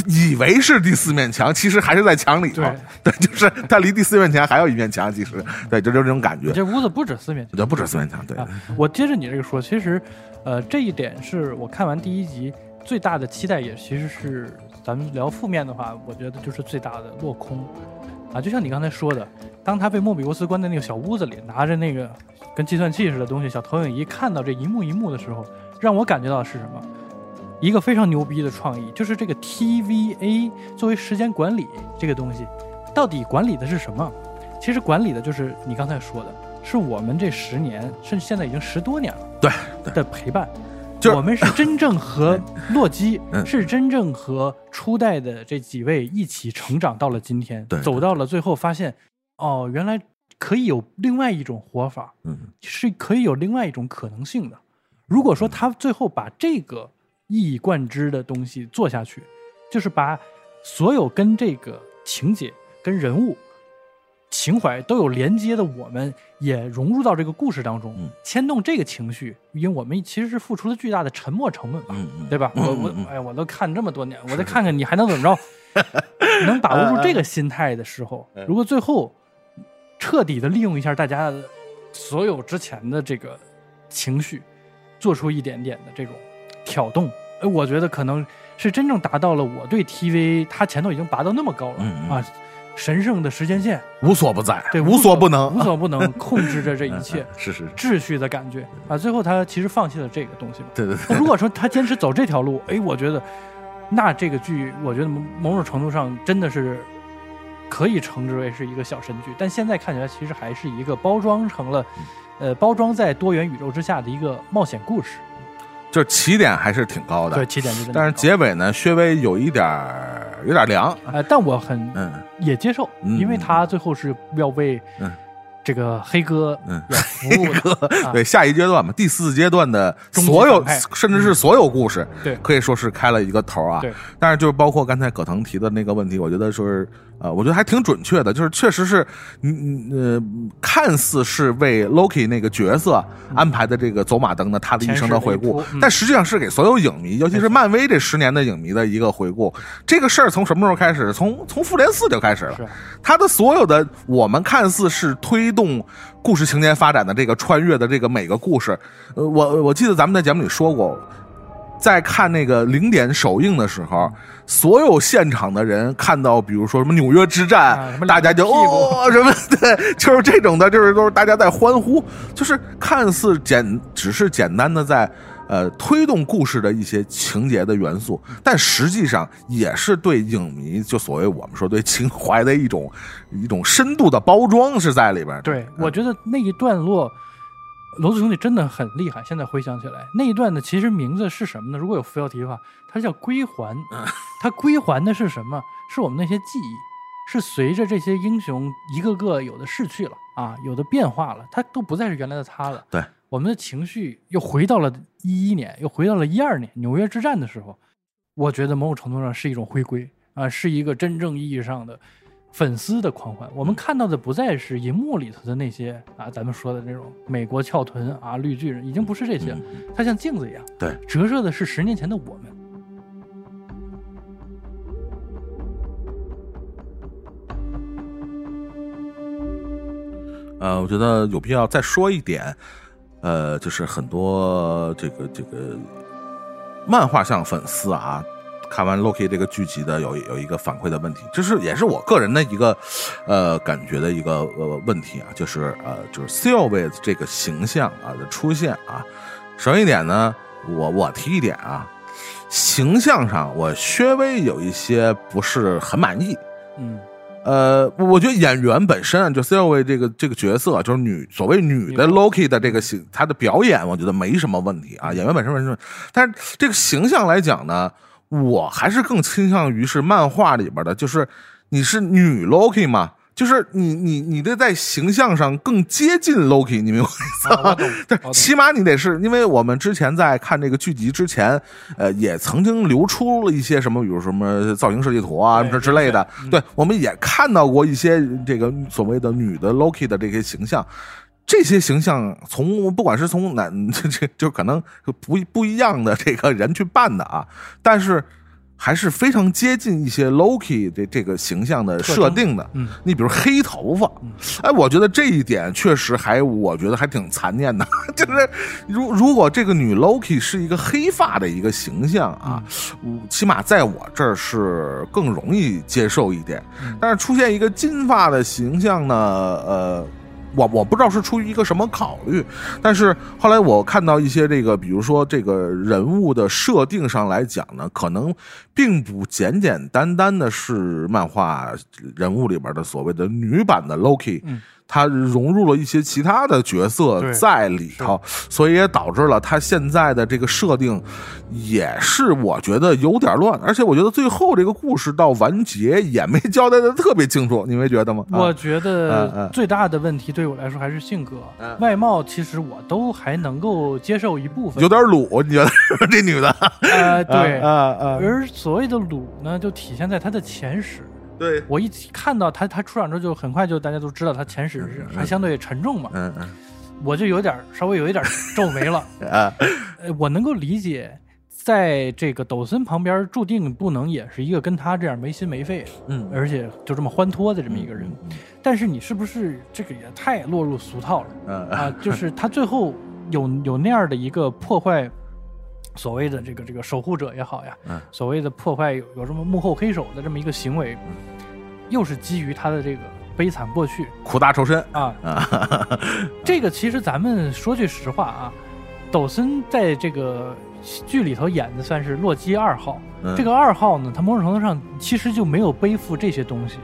以为是第四面墙，其实还是在墙里头，对，就是他离第四面墙还有一面墙，其实对，就就这种感觉。这屋子不止四面墙，对不止四面墙，对。我接着你这个说，其实呃，这一点是我看完第一集最大的期待，也其实是咱们聊负面的话，我觉得就是最大的落空。啊，就像你刚才说的，当他被莫比乌斯关在那个小屋子里，拿着那个跟计算器似的东西小投影仪，看到这一幕一幕的时候，让我感觉到是什么？一个非常牛逼的创意，就是这个 TVA 作为时间管理这个东西，到底管理的是什么？其实管理的就是你刚才说的，是我们这十年，甚至现在已经十多年了，对的陪伴。我们是真正和洛基，(laughs) 是真正和初代的这几位一起成长到了今天，走到了最后，发现哦，原来可以有另外一种活法，嗯，是可以有另外一种可能性的。如果说他最后把这个一以贯之的东西做下去，就是把所有跟这个情节、跟人物。情怀都有连接的，我们也融入到这个故事当中，牵动这个情绪，因为我们其实是付出了巨大的沉默成本吧，对吧？我我哎，我都看这么多年，我再看看你还能怎么着？(laughs) 能把握住这个心态的时候，如果最后彻底的利用一下大家所有之前的这个情绪，做出一点点的这种挑动，哎，我觉得可能是真正达到了我对 TV 它前头已经拔到那么高了啊。神圣的时间线，无所不在，对，无所不能，无所不能 (laughs) 控制着这一切，(laughs) 是是秩序的感觉啊。最后他其实放弃了这个东西嘛。对对对。如果说他坚持走这条路，(laughs) 哎，我觉得那这个剧，我觉得某种程度上真的是可以称之为是一个小神剧。但现在看起来，其实还是一个包装成了，呃，包装在多元宇宙之下的一个冒险故事。就是起点还是挺高的，对起点是，但是结尾呢，稍微有一点有点凉，呃，但我很嗯。也接受，因为他最后是要为嗯。这个黑哥服务的，(laughs) 对下一阶段嘛，第四阶段的所有甚至是所有故事，对。可以说是开了一个头啊，对，但是就是包括刚才葛腾提的那个问题，我觉得说是。呃，我觉得还挺准确的，就是确实是，嗯呃，看似是为 Loki 那个角色安排的这个走马灯的他的一生的回顾，但实际上是给所有影迷，尤其是漫威这十年的影迷的一个回顾。这个事儿从什么时候开始？从从复联四就开始了。他的所有的我们看似是推动故事情节发展的这个穿越的这个每个故事，呃，我我记得咱们在节目里说过。在看那个零点首映的时候，所有现场的人看到，比如说什么纽约之战，大家就哦什么 (laughs) 对，就是这种的，就是都是大家在欢呼，就是看似简只是简单的在呃推动故事的一些情节的元素，但实际上也是对影迷就所谓我们说对情怀的一种一种深度的包装是在里边。对，我觉得那一段落。罗子兄弟真的很厉害。现在回想起来，那一段呢，其实名字是什么呢？如果有副标题的话，它叫归还。它归还的是什么？是我们那些记忆，是随着这些英雄一个个有的逝去了啊，有的变化了，他都不再是原来的他了。对，我们的情绪又回到了一一年，又回到了一二年纽约之战的时候。我觉得某种程度上是一种回归啊，是一个真正意义上的。粉丝的狂欢，我们看到的不再是银幕里头的那些啊，咱们说的那种美国翘臀啊、绿巨人，已经不是这些，它像镜子一样，对，折射的是十年前的我们。呃，我觉得有必要再说一点，呃，就是很多这个这个漫画像粉丝啊。看完 Loki 这个剧集的有有一个反馈的问题，这是也是我个人的一个呃感觉的一个呃问题啊，就是呃就是 Sylvie 这个形象啊的出现啊，首先一点呢，我我提一点啊，形象上我稍微有一些不是很满意，嗯，呃，我觉得演员本身啊就 Sylvie 这个这个角色就是女所谓女的 Loki 的这个形，她的表演我觉得没什么问题啊，演员本身没什么，但是这个形象来讲呢。我还是更倾向于是漫画里边的，就是你是女 Loki 嘛，就是你你你得在形象上更接近 Loki，你明白吗？对，起码你得是因为我们之前在看这个剧集之前，呃，也曾经流出了一些什么，比如什么造型设计图啊这之类的，对，我们也看到过一些这个所谓的女的 Loki 的这些形象。这些形象从不管是从哪 (laughs) 这这就可能不不一样的这个人去扮的啊，但是还是非常接近一些 Loki 的这个形象的设定的。嗯，你比如黑头发，哎，我觉得这一点确实还我觉得还挺残念的。(laughs) 就是如如果这个女 Loki 是一个黑发的一个形象啊，起码在我这儿是更容易接受一点。但是出现一个金发的形象呢，呃。我我不知道是出于一个什么考虑，但是后来我看到一些这个，比如说这个人物的设定上来讲呢，可能并不简简单单的是漫画人物里边的所谓的女版的 Loki。他融入了一些其他的角色在里头，所以也导致了他现在的这个设定也是我觉得有点乱，而且我觉得最后这个故事到完结也没交代的特别清楚，你没觉得吗？我觉得最大的问题对我来说还是性格，外貌其实我都还能够接受一部分，有点鲁，你觉得？(laughs) 这女的？呃，对，呃呃，而所谓的鲁呢，就体现在她的前史。对。我一看到他，他出场之后就很快就大家都知道他前史是还相对沉重嘛，嗯嗯，我就有点稍微有一点皱眉了。(laughs) 啊，呃，我能够理解，在这个抖森旁边注定不能也是一个跟他这样没心没肺，嗯，而且就这么欢脱的这么一个人，但是你是不是这个也太落入俗套了？嗯。啊，就是他最后有有那样的一个破坏。所谓的这个这个守护者也好呀，所谓的破坏有有什么幕后黑手的这么一个行为，又是基于他的这个悲惨过去。苦大仇深。啊。啊，(laughs) 这个其实咱们说句实话啊，抖森在这个剧里头演的算是洛基二号。嗯。这个二号呢，他某种程度上其实就没有背负这些东西。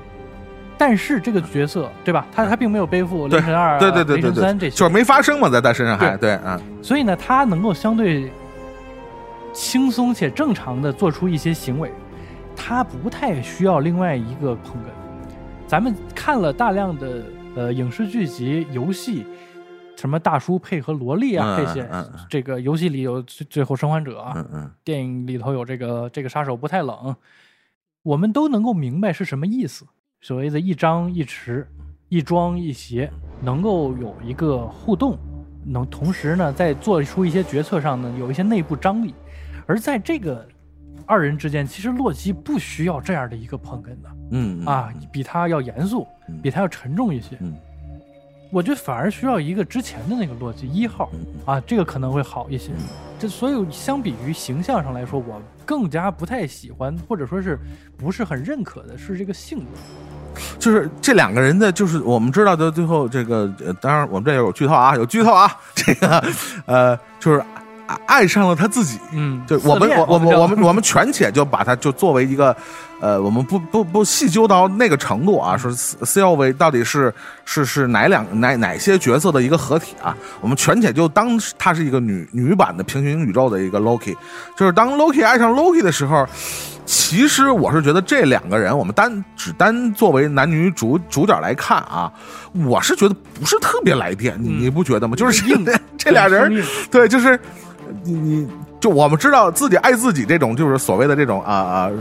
但是这个角色，对吧？他他并没有背负对。雷神二、啊、对对对对对雷神三这些，就是没发生嘛，在他身上还对。啊，所以呢，他能够相对轻松且正常的做出一些行为，他不太需要另外一个捧哏。咱们看了大量的呃影视剧集、游戏，什么大叔配合萝莉啊、嗯这些这个游戏里有最最后生还者啊，嗯嗯电影里头有这个这个杀手不太冷，我们都能够明白是什么意思。所谓的一张一弛、一庄一邪，能够有一个互动，能同时呢在做出一些决策上呢有一些内部张力。而在这个二人之间，其实洛基不需要这样的一个捧哏的嗯嗯啊，比他要严肃嗯，比他要沉重一些。嗯我觉得反而需要一个之前的那个洛基一号嗯啊，这个可能会好一些。这所以相比于形象上来说，我更加不太喜欢，或者说是不是很认可的是这个性格。就是这两个人的，就是我们知道的最后这个，呃，当然我们这有剧透啊，有剧透啊，这个呃，就是爱爱上了他自己，嗯，就我们我我们我们我们全且就把它就作为一个，呃，我们不不不细究到那个程度啊，说 C L V 到底是是是哪两哪哪些角色的一个合体啊？我们全且就当它是一个女女版的平行宇宙的一个 Loki，就是当 Loki 爱上 Loki 的时候。其实我是觉得这两个人，我们单只单作为男女主主角来看啊，我是觉得不是特别来电，你嗯你不觉得吗？就是硬这 (laughs) 这俩人对，就是你你就我们知道自己爱自己这种，就是所谓的这种啊啊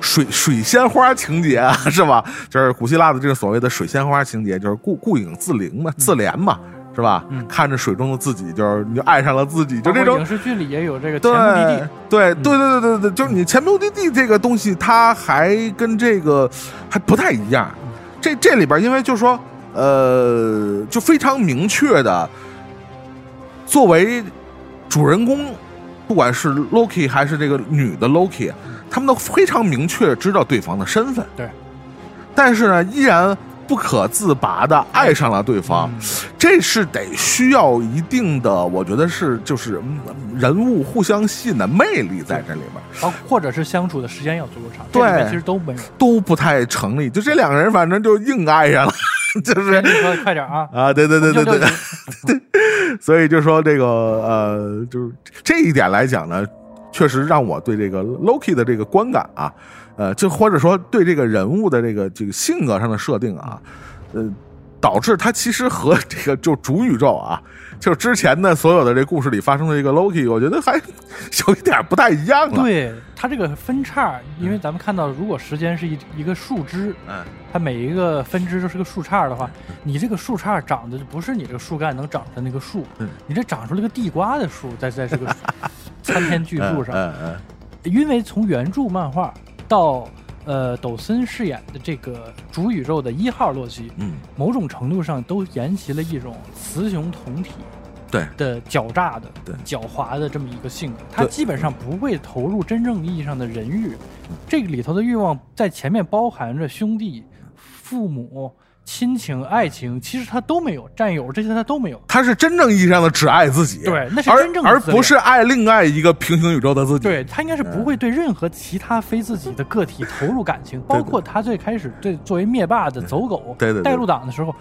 水水仙花情节啊，是吧？(laughs) 就是古希腊的这个所谓的水仙花情节，就是顾顾影自怜嘛，自怜嘛，是吧？嗯看着水中的自己，就是你就爱上了自己，就这种影视剧里也有这个前对目的地，对对对对对对，就是你前目的地这个东西，它还跟这个还不太一样。这这里边，因为就是说，呃，就非常明确的，作为主人公，不管是 Loki 还是这个女的 Loki，他们都非常明确知道对方的身份。对，但是呢，依然不可自拔的爱上了对方。嗯这是得需要一定的，我觉得是就是嗯人物互相吸引的魅力在这里面，包或者是相处的时间要足够长，对其实都没有。都不太成立。就这两个人，反正就硬爱上了，(laughs) 就是你说快点啊！啊，对对对对对，(laughs) 所以就说这个呃，就是这一点来讲呢，确实让我对这个 Loki 的这个观感啊，呃，就或者说对这个人物的这个这个性格上的设定啊，呃。导致它其实和这个就主宇宙啊，就是之前的所有的这故事里发生的这个 Loki，我觉得还 (laughs) 有一点不太一样了。，对它这个分叉，因为咱们看到，如果时间是一一个树枝，嗯，它每一个分支都是个树杈的话，你这个树杈长的就不是你这个树干能长出来那个树，嗯你这长出了个地瓜的树，在在这个参天巨树上。(laughs) 嗯嗯因为从原著漫画到呃抖森饰演的这个主宇宙的一号洛基，嗯，某种程度上都沿袭了一种雌雄同体对，的狡诈的、对。狡猾的这么一个性格。他基本上不会投入真正意义上的人欲，这个里头的欲望在前面包含着兄弟、父母、亲情、爱情，其实他都没有，战友这些他都没有。他是真正意义上的只爱自己，对那是真正的而而不是爱另外一个平行宇宙的自己。对他应该是不会对任何其他非自己的个体投入感情，包括他最开始对作为灭霸的走狗、对对对带路党的时候，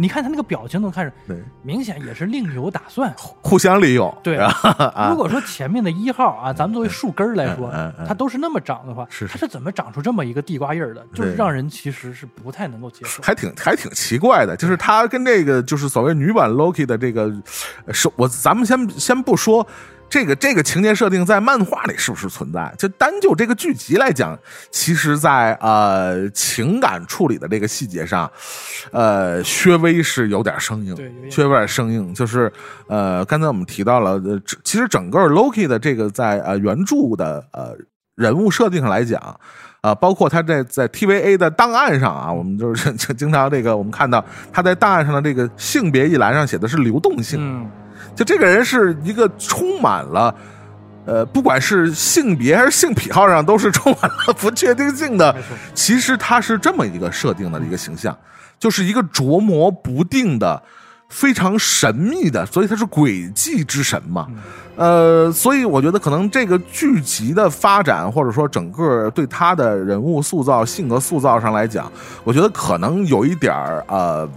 你看他那个表情能看着，对，明显也是另有打算。互相利用。对 (laughs) 啊如果说前面的一号啊，咱们作为树根来说它都是那么长的话，它是怎么长出这么一个地瓜叶儿的？就是让人其实是不太能够接受。还挺还挺奇怪的，就是他跟这个就是所谓女版 Loki 的这个，呃是我咱们先先不说这个这个情节设定在漫画里是不是存在，就单就这个剧集来讲，其实在呃情感处理的这个细节上，呃，薛微是有点生硬，薛微有点生硬，就是呃，刚才我们提到了，呃，其实整个 Loki 的这个在呃原著的呃人物设定上来讲。啊，包括他在在 TVA 的档案上啊，我们就是就经常这个我们看到他在档案上的这个性别一栏上写的是流动性，嗯，就这个人是一个充满了呃，不管是性别还是性癖好上，都是充满了不确定性的。其实他是这么一个设定的一个形象，就是一个琢磨不定的、非常神秘的，所以他是诡计之神嘛。呃，所以我觉得可能这个剧集的发展，或者说整个对他的人物塑造、性格塑造上来讲，我觉得可能有一点儿呃。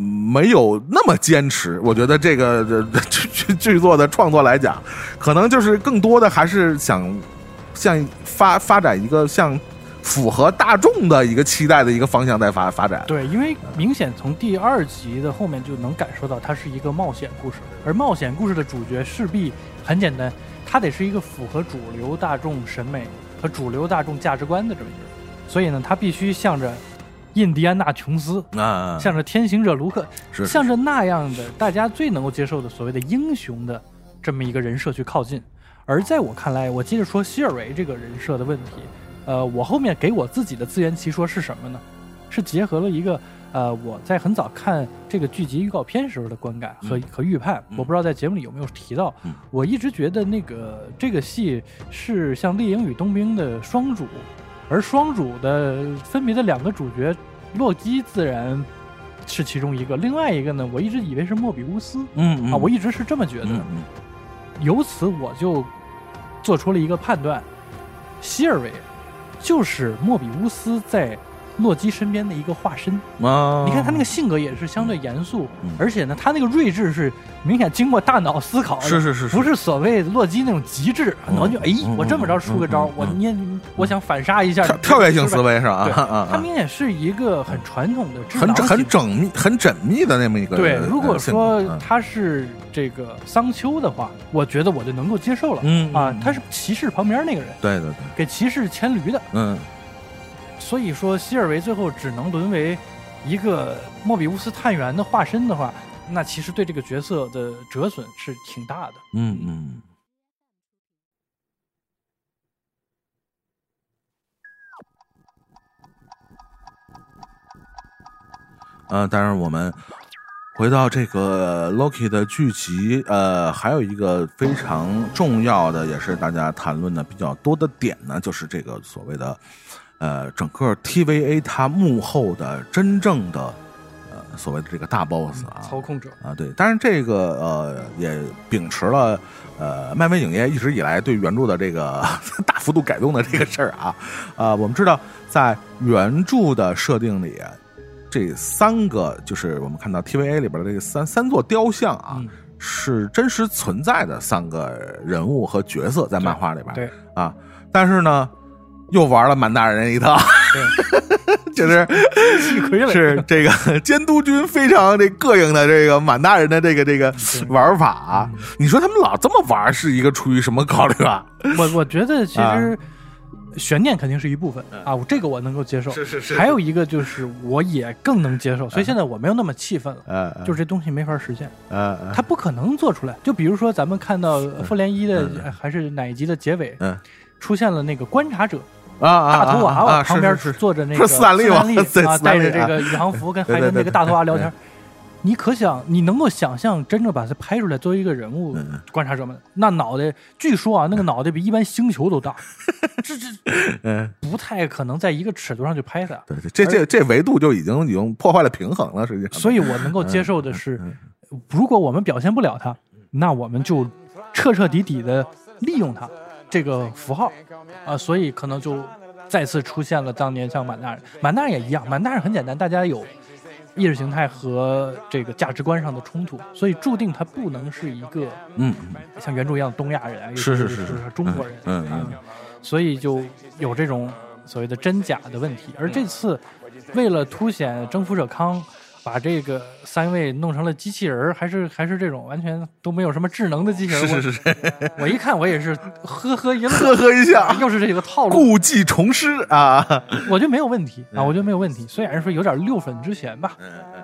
没有那么坚持，我觉得这个 (laughs) 剧剧剧作的创作来讲，可能就是更多的还是想向发发展一个像符合大众的一个期待的一个方向在发发展。对，因为明显从第二集的后面就能感受到，它是一个冒险故事，而冒险故事的主角势必很简单，他得是一个符合主流大众审美和主流大众价值观的这么一个人，所以呢，他必须向着印第安纳琼斯，啊，向着天行者卢克，是向着那样的大家最能够接受的所谓的英雄的这么一个人设去靠近。而在我看来，我接着说希尔维这个人设的问题，呃，我后面给我自己的自圆其说是什么呢？是结合了一个呃我在很早看这个剧集预告片时候的观感和、嗯和预判，嗯我不知道在节目里有没有提到。嗯我一直觉得那个这个戏是像《猎鹰与冬兵》的双主，而双主的分别的两个主角，洛基自然是其中一个，另外一个呢，我一直以为是莫比乌斯、嗯嗯啊，我一直是这么觉得。嗯嗯由此我就做出了一个判断，希尔维就是莫比乌斯在洛基身边的一个化身。啊，你看他那个性格也是相对严肃，嗯。而且呢，他那个睿智是明显经过大脑思考的，是是是是。不是所谓洛基那种极致，嗯。脑就哎嗯，我这么着出个招嗯，我嗯。捏，我想反杀一下，跳跳跃性思维。是吧？他明显是一个很传统的很很缜密、很缜密的那么一个对，呃如果说嗯。他是这个桑丘的话，我觉得我就能够接受了。嗯啊嗯，他是骑士旁边那个人，对对对，给骑士牵驴的，嗯所以说希尔维最后只能沦为一个莫比乌斯探员的化身的话，那其实对这个角色的折损是挺大的。嗯嗯。呃，当然我们回到这个 Loki 的剧集，呃，还有一个非常重要的，也是大家谈论的比较多的点呢，就是这个所谓的呃，整个 TVA 它幕后的真正的呃所谓的这个大 boss 啊，操控者，啊，对，但是这个呃也秉持了呃漫威影业一直以来对原著的这个 (laughs) 大幅度改动的这个事儿啊，啊、我们知道在原著的设定里，这三个就是我们看到 TVA 里边的这个三三座雕像啊，嗯。是真实存在的三个人物和角色在漫画里边，对。啊，但是呢又玩了满大人一套，对，(laughs) 就是气亏了，是这个监督军非常这膈应的这个满大人的这个这个玩法、你说他们老这么玩，是一个出于什么考虑啊？我我觉得其啊。实悬念肯定是一部分。啊，我这个我能够接受。是是是。还有一个就是我也更能接受，所以现在我没有那么气愤了。嗯，就是这东西没法实现，呃呃它不可能做出来。就比如说咱们看到复联一的嗯。还是哪一集的结尾，嗯。出现了那个观察者啊啊大头娃娃旁边是是是坐着那个斯坦利啊，带着这个宇航服 (laughs) 跟还跟那个大头娃聊天。你可想，你能够想象真正把它拍出来作为一个人物嗯观察者们，那脑袋据说啊，那个脑袋比一般星球都大，(laughs) 这这嗯，不太可能在一个尺度上去拍它。对对，这这这维度就已经已经破坏了平衡了，实际上。所以我能够接受的是，嗯如果我们表现不了它，那我们就彻彻底底的利用它这个符号。啊，所以可能就再次出现了当年像满大人，满大人也一样，满大人很简单，大家有意识形态和这个价值观上的冲突，所以注定他不能是一个嗯。像原著一样的东亚人是是是是。中国人，嗯。所以就有这种所谓的真假的问题。而这次为了凸显征服者康。把这个三位弄成了机器人儿，还是还是这种完全都没有什么智能的机器人儿。是是是，我 (laughs) 我一看我也是呵呵一乐，呵呵一笑，又是这个套路，故技重施啊！(laughs) 我觉得没有问题嗯啊，我觉得没有问题。虽然说有点六粉之嫌吧，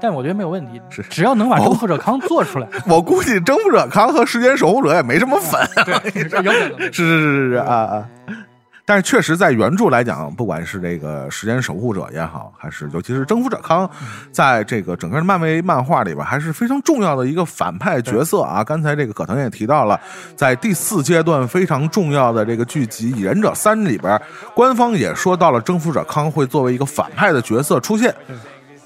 但我觉得没有问题。是只要能把征服者康做出来，(laughs) 我估计征服者康和时间守护者也没什么粉，对，是有可能。是是是是是啊啊！但是确实在原著来讲，不管是这个时间守护者也好，还是尤其是征服者康，在这个整个漫威漫画里边还是非常重要的一个反派角色啊。刚才这个可腾也提到了，在第四阶段非常重要的这个剧集《蚁人者三》里边，官方也说到了征服者康会作为一个反派的角色出现。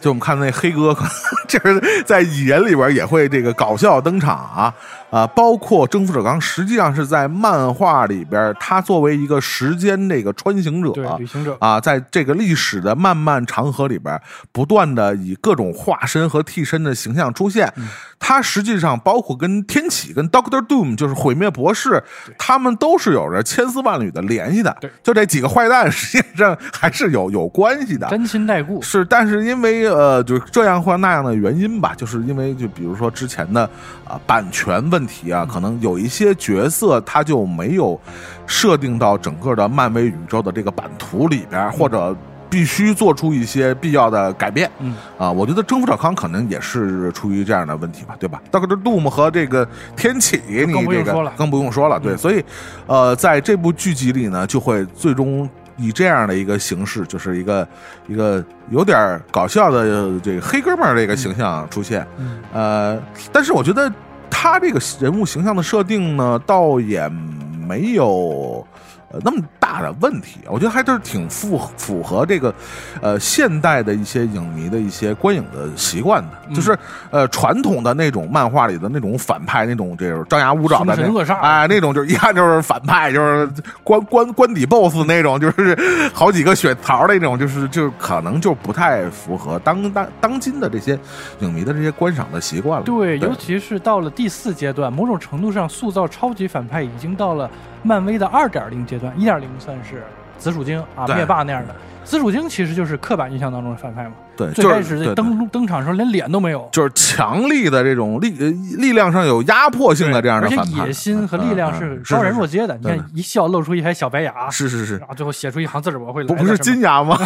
就我们看那黑哥，(laughs) 这是在蚁人里边也会这个搞笑登场啊。啊，包括征服者刚，实际上是在漫画里边，他作为一个时间这个穿行者，旅行者啊，在这个历史的漫漫长河里边，不断的以各种化身和替身的形象出现。他实际上包括跟天启、跟 Doctor Doom，就是毁灭博士，他们都是有着千丝万缕的联系的。就这几个坏蛋，实际上还是有有关系的，沾亲带故。是，但是因为呃，就是这样或那样的原因吧，就是因为就比如说之前的啊版权问。问题啊，可能有一些角色他就没有设定到整个的漫威宇宙的这个版图里边，或者必须做出一些必要的改变。嗯啊，我觉得征服者康可能也是出于这样的问题吧，对吧？Doctor Doom 和这个天启，你这个更不用说了，对，所以呃，在这部剧集里呢，就会最终以这样的一个形式，就是一个一个有点搞笑的这个黑哥们儿这个形象出现。呃，但是我觉得。他这个人物形象的设定呢，倒也没有。呃，那么大的问题，我觉得还是挺符符合这个，呃，现代的一些影迷的一些观影的习惯的，就是呃，传统的那种漫画里的那种反派，那种就是张牙舞爪的那哎，那种就是一看就是反派，就是官官官邸 BOSS 那种，就是好几个血槽的那种，就是就可能就不太符合当当当今的这些影迷的这些观赏的习惯了。对，尤其是到了第四阶段，某种程度上塑造超级反派已经到了。漫威的二点零阶段，一点零算是紫薯精啊灭霸那样的。紫薯精其实就是刻板印象当中的反派嘛。对，最开始登登场的时候连脸都没有，就是强力的这种力力量上有压迫性的这样的反派，野心和力量是高人若揭的。你看一笑露出一排小白牙，是是是，然后最后写出一行字我会不不是金牙吗？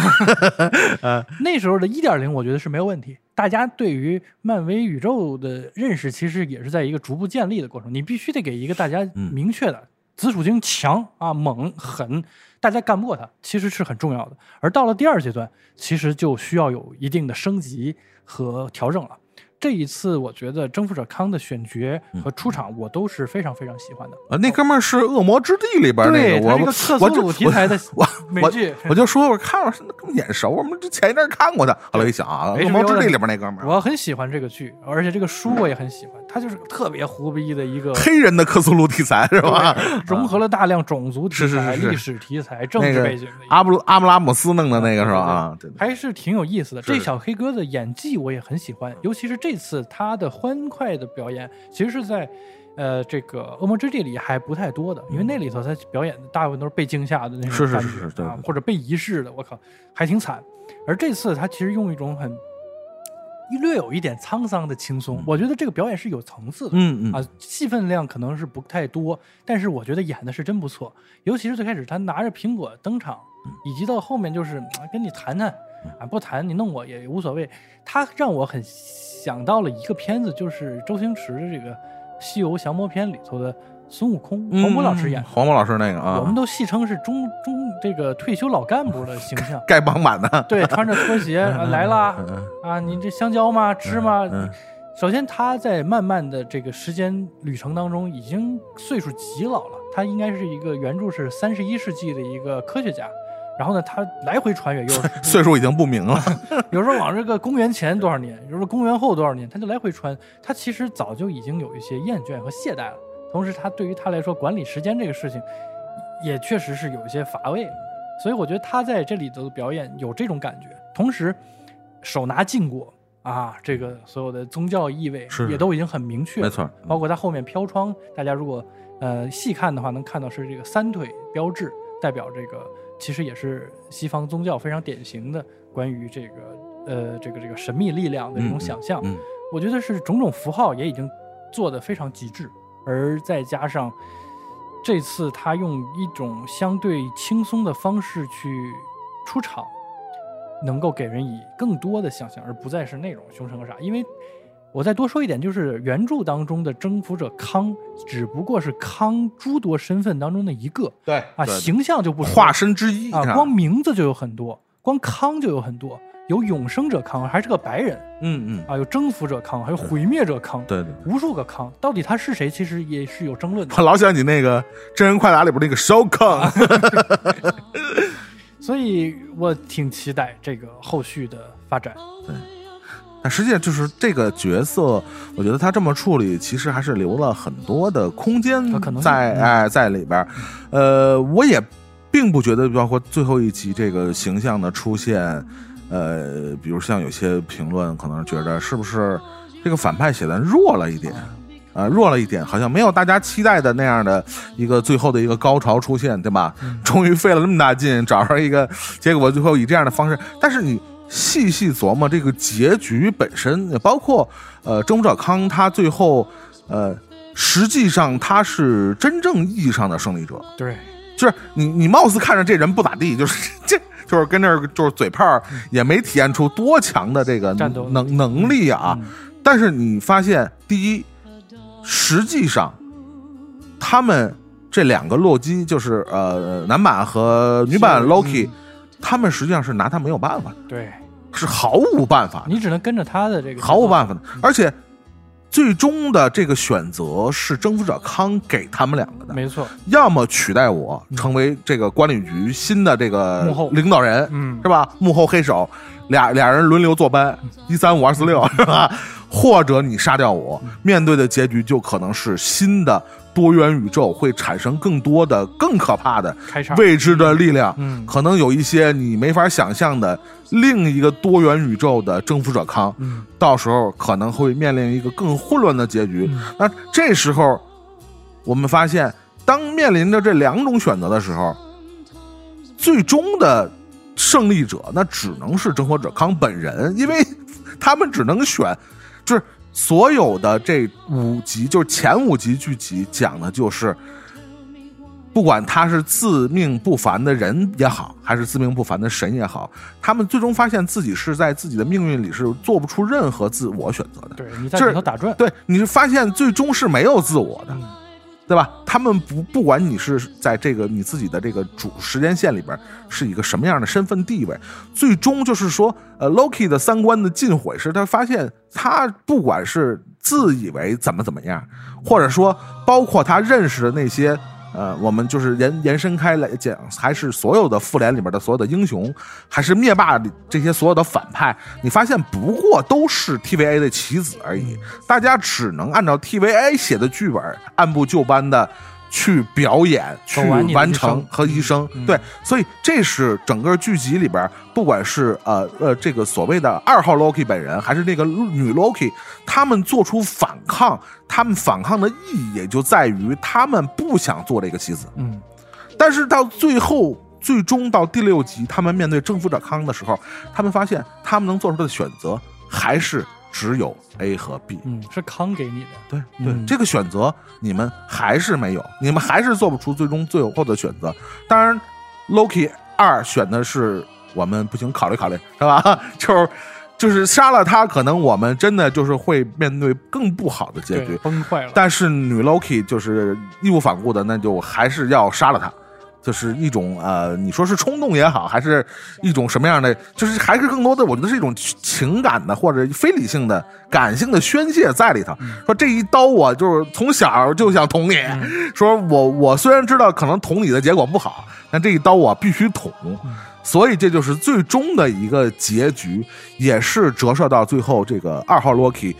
(laughs) 那时候的一点零我觉得是没有问题。大家对于漫威宇宙的认识其实也是在一个逐步建立的过程，你必须得给一个大家明确的。紫薯精强啊，猛狠，大家干不过他，其实是很重要的。而到了第二阶段，其实就需要有一定的升级和调整了。这一次，我觉得征服者康的选角和出场，我都是非常非常喜欢的。啊，那哥们儿是《恶魔之地》里边那个，我个克苏鲁题材的 (laughs) 美剧，我就说我看了眼熟，我们之前一阵看过的。后来一想啊，《恶魔之地》里边那哥们儿，我很喜欢这个剧，而且这个书我也很喜欢。他就是特别胡逼的一个黑人的克苏鲁题材是吧？融合了大量种族题材、历史题材、政治背景。阿布阿布拉姆斯弄的那个是吧？啊，还是挺有意思的。这小黑哥的演技我也很喜欢，尤其是这次他的欢快的表演，其实是在，呃，这个《恶魔之地》里还不太多的，因为那里头他表演的大部分都是被惊吓的那种感觉啊，或者被遗失的，我靠，还挺惨。而这次他其实用一种很略有一点沧桑的轻松，我觉得这个表演是有层次的，嗯嗯啊，戏份量可能是不太多，但是我觉得演的是真不错，尤其是最开始他拿着苹果登场，以及到后面就是跟你谈谈。啊，不谈你弄我也无所谓。他让我很想到了一个片子，就是周星驰的这个《西游降魔篇》里头的孙悟空，黄渤老师演的。黄渤老师那个啊，我们都戏称是中中这个退休老干部的形象，丐帮版的。(laughs) 对，穿着拖鞋来啦。啊，你这香蕉吗？吃吗？首先，他在漫漫的这个时间旅程当中，已经岁数极老了。他应该是一个原著是三十一世纪的一个科学家。然后呢，他来回穿越，有 (laughs) 岁数已经不明了。(laughs) 有时候往这个公元前多少年，有时候公元后多少年，他就来回穿。他其实早就已经有一些厌倦和懈怠了。同时，他对于他来说，管理时间这个事情，也确实是有一些乏味。所以，我觉得他在这里的表演有这种感觉。同时，手拿禁果啊，这个所有的宗教意味也都已经很明确。没错，包括他后面飘窗，大家如果呃细看的话，能看到是这个三腿标志，代表这个。其实也是西方宗教非常典型的关于这个呃这个这个神秘力量的这种想象，我觉得是种种符号也已经做得非常极致，而再加上这次他用一种相对轻松的方式去出场，能够给人以更多的想象，而不再是那种凶神恶煞。因为我再多说一点，就是原著当中的征服者康，只不过是康诸多身份当中的一个对啊，对形象就不多化身之一啊，光名字就有很多，光康就有很多，有永生者康，还是个白人嗯嗯，啊，有征服者康，还有毁灭者康，对对。无数个康，到底他是谁，其实也是有争论的我。老想起那个《真人快打》里边那个烧康，(laughs) 所以我挺期待这个后续的发展。但实际上就是这个角色，我觉得他这么处理，其实还是留了很多的空间在嗯哎在里边儿。呃，我也并不觉得，包括最后一集这个形象的出现，呃，比如像有些评论可能觉得是不是这个反派写的弱了一点。啊，弱了一点，好像没有大家期待的那样的一个最后的一个高潮出现，对吧？终于费了那么大劲找着一个结果，最后以这样的方式。但是你细细琢磨这个结局本身，也包括呃，征服者康他最后呃，实际上他是真正意义上的胜利者，对，就是你你貌似看着这人不咋地，就是 (laughs) 这就是跟那儿就是嘴炮，也没体现出多强的这个战斗能能力啊。嗯。但是你发现，第一，实际上他们这两个洛基，就是呃男版和女版 Loki，、嗯他们实际上是拿他没有办法的，对。是毫无办法，你只能跟着他的这个，毫无办法的。而且最终的这个选择是征服者康给他们两个的，没错，要么取代我成为这个管理局新的这个幕后。领导人，嗯。是吧？幕后黑手，俩俩人轮流坐班，一三五二四六，是吧？或者你杀掉我，面对的结局就可能是新的多元宇宙会产生更多的、更可怕的，未知的力量，嗯。可能有一些你没法想象的另一个多元宇宙的征服者康，嗯。到时候可能会面临一个更混乱的结局。嗯。那这时候，我们发现，当面临着这两种选择的时候，最终的胜利者那只能是征服者康本人，因为他们只能选，就是所有的这五集，就是前五集剧集讲的就是。不管他是自命不凡的人也好，还是自命不凡的神也好，他们最终发现自己是在自己的命运里是做不出任何自我选择的。对，你在这里头打转，对，你是发现最终是没有自我的，嗯对吧？他们不不管你是在这个你自己的这个主时间线里边是一个什么样的身份地位，最终就是说，呃，Loki 的三观的尽毁是他发现他不管是自以为怎么怎么样，或者说包括他认识的那些。呃，我们就是延延伸开来讲，还是所有的复联里边的所有的英雄，还是灭霸里这些所有的反派，你发现不过都是 TVA 的棋子而已，大家只能按照 TVA 写的剧本，按部就班的去表演、去完成和一生。嗯对，所以这是整个剧集里边，不管是呃呃这个所谓的二号 Loki 本人，还是那个女 Loki，他们做出反抗，他们反抗的意义也就在于他们不想做这个棋子。嗯但是到最后，最终到第六集，他们面对征服者康的时候，他们发现他们能做出的选择还是只有 A 和 B。嗯，是康给你的，对对，嗯这个选择你们还是没有，你们还是做不出最终最有后的选择。当然，Loki 二选的是我们不行，考虑考虑，是吧？(laughs) 就是就是杀了他，可能我们真的就是会面对更不好的结局。，崩坏了，但是女 Loki 就是义无反顾的，那就还是要杀了他，就是一种呃，你说是冲动也好，还是一种什么样的，就是还是更多的，我觉得是一种情感的或者非理性的、感性的宣泄在里头。说这一刀我就是从小就想捅你，说我我虽然知道可能捅你的结果不好，但这一刀我必须捅。所以这就是最终的一个结局，也是折射到最后这个二号 Loki，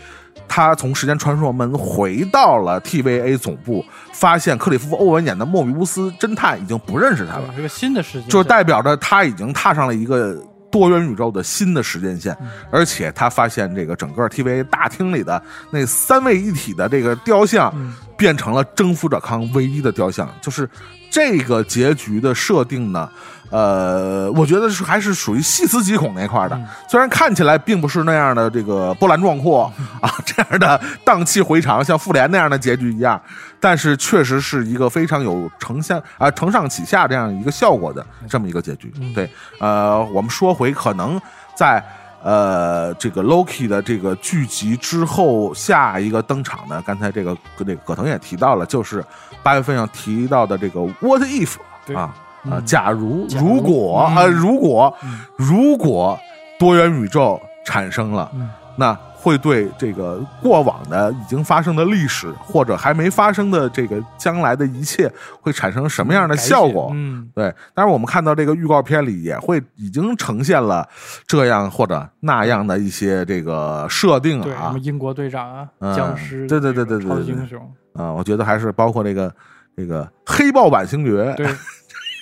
他从时间传说门回到了 TVA 总部，发现克里夫·欧文演的莫比乌斯侦探已经不认识他了，一个新的世界，就代表着他已经踏上了一个多元宇宙的新的时间线，而且他发现这个整个 TVA 大厅里的那三位一体的这个雕像，变成了征服者康唯一的雕像，就是这个结局的设定呢。呃，我觉得是还是属于细思极恐那块儿的，虽然看起来并不是那样的这个波澜壮阔啊，这样的荡气回肠，像复联那样的结局一样，但是确实是一个非常有承下啊承上启下这样一个效果的这么一个结局。对，呃，我们说回可能在呃，这个 Loki 的这个剧集之后，下一个登场呢，刚才这个这个葛腾也提到了，就是八月份要提到的这个 What if 啊啊，嗯。假如如如果嗯。啊，如果嗯。如果多元宇宙产生了，嗯。那会对这个过往的已经发生的历史，或者还没发生的这个将来的一切，会产生什么样的效果？嗯，对，但是我们看到这个预告片里也会已经呈现了这样或者那样的一些这个设定啊，什啊么，英国队长啊，嗯僵尸，对对对对对对对超级英雄，啊，我觉得还是包括这个这个黑豹版星爵，对，(laughs)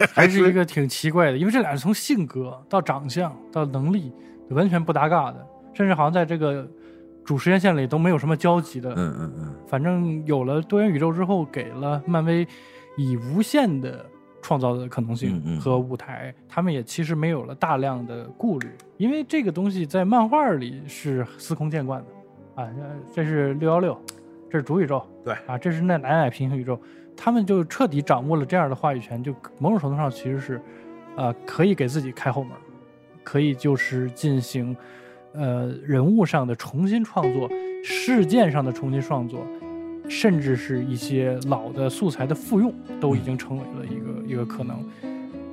还还是一。个挺奇怪的，因为这俩从性格到长相到能力完全不搭嘎的，甚至好像在这个主时间线里都没有什么交集的。嗯嗯嗯，反正有了多元宇宙之后，给了漫威以无限的创造的可能性和舞台，他们也其实没有了大量的顾虑，因为这个东西在漫画里是司空见惯的。啊，呃这是六幺六，这是主宇宙，对。啊，这是那蓝矮平行宇宙，他们就彻底掌握了这样的话语权，就某种程度上其实是，呃，可以给自己开后门，可以就是进行，呃，人物上的重新创作，事件上的重新创作，甚至是一些老的素材的复用，都已经成为了一个一个可能。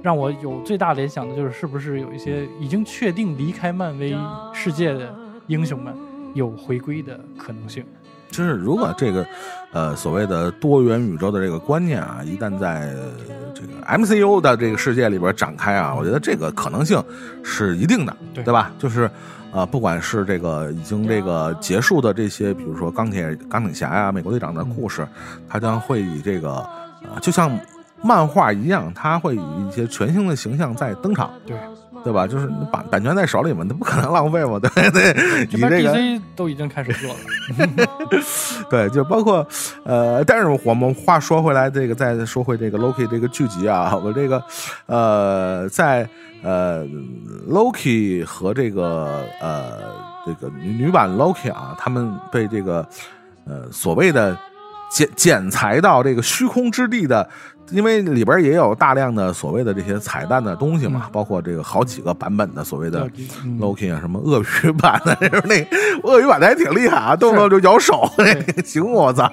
让我有最大联想的就是，是不是有一些已经确定离开漫威世界的英雄们有回归的可能性？就是如果这个呃所谓的多元宇宙的这个观念啊，一旦在呃这个 MCU 的这个世界里边展开啊，我觉得这个可能性是一定的，对对吧？就是呃，不管是这个已经这个结束的这些，比如说钢铁钢铁侠呀、美国队长的故事，它将会以这个呃，就像漫画一样，它会以一些全新的形象在登场，对，对吧？就是你版版权在手里嘛，那不可能浪费嘛，对对，(laughs) 你这个 DC 都已经开始做了，(laughs) 对，就包括呃，但是我们话说回来，这个再说回这个 Loki 这个剧集啊，我这个呃，在呃 Loki 和这个呃这个女女版 Loki 啊，他们被这个呃所谓的剪剪裁到这个虚空之地的。因为里边也有大量的所谓的这些彩蛋的东西嘛，包括这个好几个版本的所谓的嗯 Loki 啊，什么鳄鱼版的，就 (laughs) 是那鳄鱼版的还挺厉害啊，动不动就咬手，(laughs) 那个行，我操，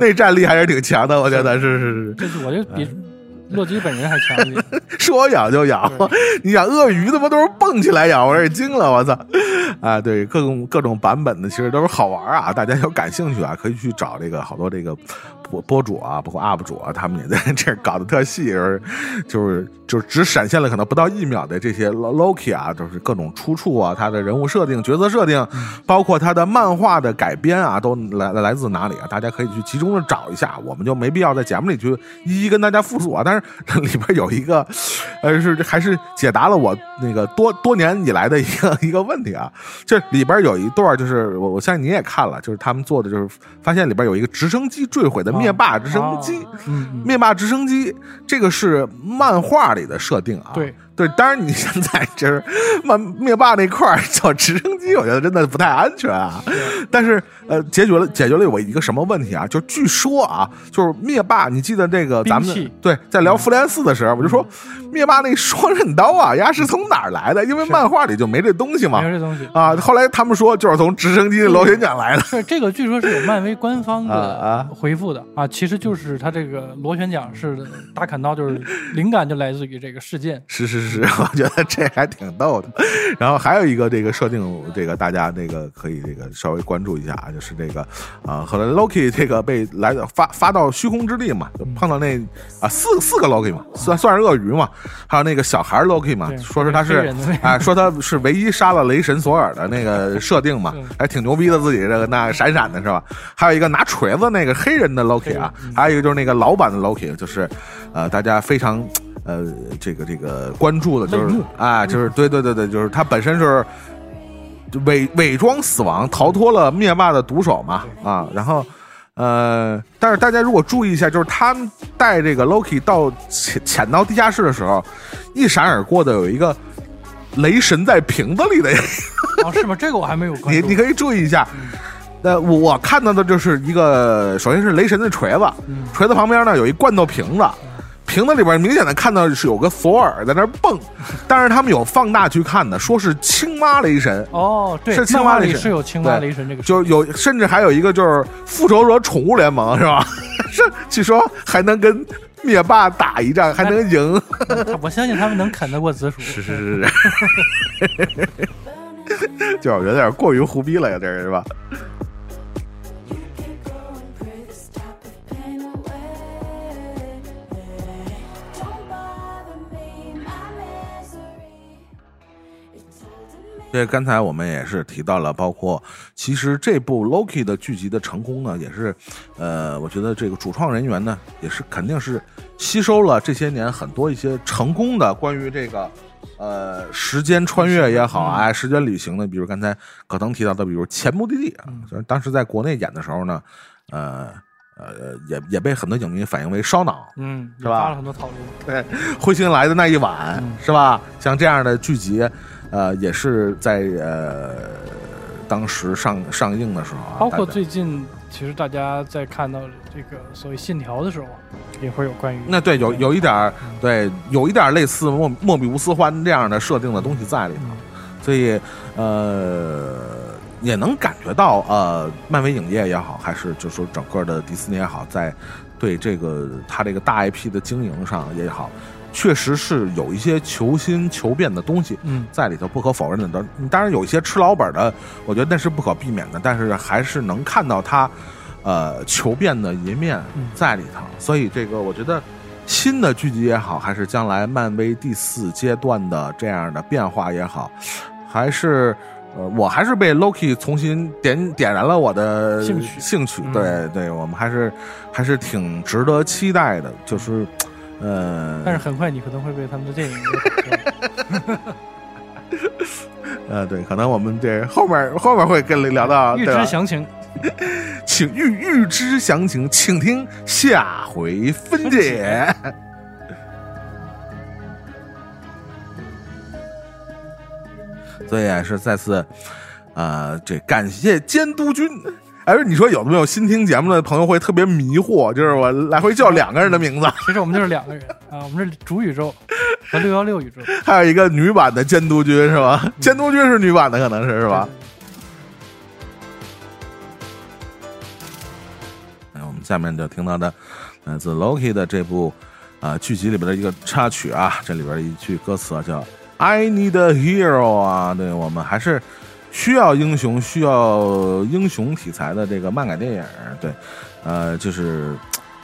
那战力还是挺强的，我觉得是。是是，这是我就比嗯洛基本人还强一点。(laughs) 说咬就咬，(laughs) 你想鳄鱼他妈都是蹦起来咬，我这惊了，我操！(laughs) 啊，对，各种各种版本的其实都是好玩啊，大家有感兴趣啊，可以去找这个好多这个播播主啊，包括 UP 主啊，他们也在这儿搞得特细，就是就是就是只闪现了可能不到一秒的这些 Loki 啊，就是各种出处啊，他的人物设定、角色设定，包括他的漫画的改编啊，都来来自哪里啊？大家可以去集中的找一下，我们就没必要在节目里去一一跟大家复述啊。但是 (laughs) 里边有一个，呃，是还是解答了我那个多多年以来的一个 (laughs) 一个问题啊。这里边有一段，就是我我相信你也看了，就是他们做的，就是发现里边有一个直升机坠毁的灭霸直升机。哦嗯，嗯灭霸直升机，这个是漫画里的设定啊。对对，当然你现在就是漫灭霸那块儿叫直升机，我觉得真的不太安全啊。但是呃，解决了解决了我一个什么问题啊？就据说啊，就是灭霸，你记得这个咱们对在聊复联四的时候，我就说灭霸那双刃刀啊，呀是从哪儿来的？因为漫画里就没这东西嘛没。这东西。啊，后来他们说就是从直升机的螺旋桨来的。是这个，据说是有漫威官方的 (laughs) 回复的啊，其实就是它这个螺旋桨式的大砍刀，就是灵感就来自于这个事件。是是是，(laughs) 我觉得这还挺逗的。然后还有一个这个设定，这个大家这个可以这个稍微关注一下啊，就是这个啊，后来 Loki 这个被来的发发到虚空之地嘛，就碰到那啊四四个 Loki 嘛，算算是鳄鱼嘛，还有那个小孩 Loki 嘛，说是他是啊，说他是唯一杀了雷神索尔的那个设定嘛嗯，还挺牛逼的，自己这个那闪闪的是吧？还有一个拿锤子那个黑人的 Loki 啊，还有一个就是那个老版的 Loki，就是呃大家非常。呃，这个这个关注的就是啊，就是对对对对，就是他本身是伪伪装死亡，逃脱了灭霸的毒手嘛啊，然后呃，但是大家如果注意一下，就是他带这个 Loki 到潜潜到地下室的时候，一闪而过的有一个雷神在瓶子里的，哦，是吗？这个我还没有关 (laughs) 注。你你可以注意一下。呃我我看到的就是一个，首先是雷神的锤子，嗯锤子旁边呢有一罐头瓶子，瓶子里边明显的看到是有个索尔在那蹦，(laughs) 但是他们有放大去看的，说是青蛙雷神。哦，对，是青蛙雷神是有青蛙雷神这个，就有，甚至还有一个就是复仇者宠物联盟是吧？(laughs) 是据说还能跟灭霸打一仗，还能赢。(laughs) 我相信他们能啃得过紫薯。是是是是，就是有点过于胡逼了呀，这是吧？这刚才我们也是提到了，包括其实这部 Loki 的剧集的成功呢，也是，呃，我觉得这个主创人员呢，也是肯定是吸收了这些年很多一些成功的关于这个。呃，时间穿越也好，哎，时间旅行的，比如刚才可能提到的，比如《前目的地》啊，虽然当时在国内演的时候呢，呃呃，也也被很多影迷反映为烧脑，嗯，是吧发了很多讨论。对，彗星来的那一晚，是吧？像这样的剧集，呃，也是在呃当时上上映的时候啊，包括最近，其实大家在看到这个所谓信条的时候，也会有关于那对有有一点儿对有一点儿类似莫莫比乌斯环这样的设定的东西在里头，所以呃也能感觉到呃漫威影业也好，还是就说整个的迪士尼也好，在对这个它这个大 IP 的经营上也好，确实是有一些求新求变的东西。嗯在里头不可否认的，当当然有一些吃老本的，我觉得那是不可避免的，但是还是能看到他，呃，求变的一面嗯在里头。所以这个我觉得新的剧集也好，还是将来漫威第四阶段的这样的变化也好，还是。呃，我还是被 Loki 重新点点燃了我的兴趣兴趣，嗯对对，我们还是还是挺值得期待的，就是，呃，但是很快你可能会被他们的电影给呃，(laughs) 对，可能我们这后面后面会跟你聊到，(laughs) 预知详情。(laughs) 请预预知详情，请听下回分解。所以啊，是再次，呃，这感谢监督君。哎，你说有没有新听节目的朋友会特别迷惑？就是我来回叫两个人的名字，(laughs) 其实我们就是两个人啊，我们是主宇宙和六幺六宇宙，还有一个女版的监督君是吧？监督君是女版的，可能是是吧？哎，我们下面就听到的来自 Loki 的这部啊、剧集里边的一个插曲啊，这里边一句歌词啊叫 “I need a hero” 啊，对我们还是需要英雄，需要英雄题材的这个漫改电影，对，呃，就是。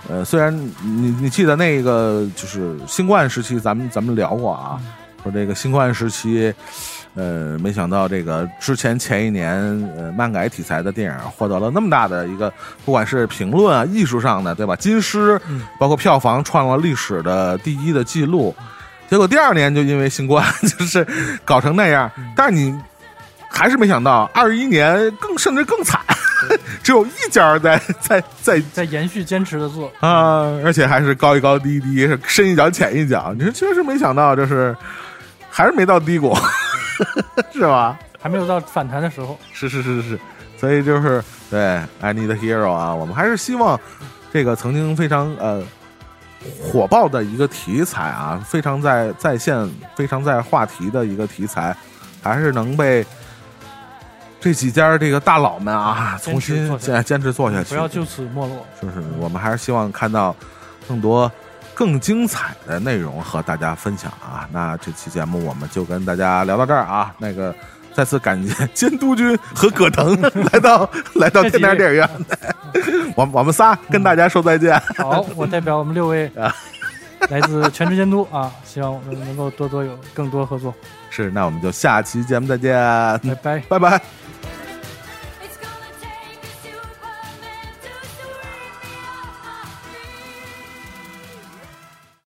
呃，虽然你你记得那个就是新冠时期，咱们咱们聊过啊，说这个新冠时期，呃，没想到这个之前前一年呃漫改题材的电影获得了那么大的一个，不管是评论啊、艺术上的，对吧？金狮，嗯包括票房创了历史的第一的记录，结果第二年就因为新冠 (laughs) 就是搞成那样，但是你还是没想到二一年更甚至更惨，(laughs) 只有一家在 (laughs) 在在在延续坚持的做，啊，而且还是高一高低一低，是深一脚浅一脚。你说确实没想到，就是还是没到低谷，(laughs) 是吧？还没有到反弹的时候。是是是是是，所以就是对 I need a hero 啊，我们还是希望这个曾经非常呃火爆的一个题材啊，非常在在线、非常在话题的一个题材，还是能被。这几家这个大佬们啊，重新做下坚坚持做下去，不要就此没落。就是我们还是希望看到更多更精彩的内容和大家分享啊。那这期节目我们就跟大家聊到这儿啊。那个再次感谢监督君和葛腾 (laughs) 来到来到天台电影院，(laughs) 我我们仨跟大家说再见。好，我代表我们六位 (laughs) 啊来自全职监督啊，希望我们能够多多有更多合作。是，那我们就下期节目再见，拜拜。拜拜。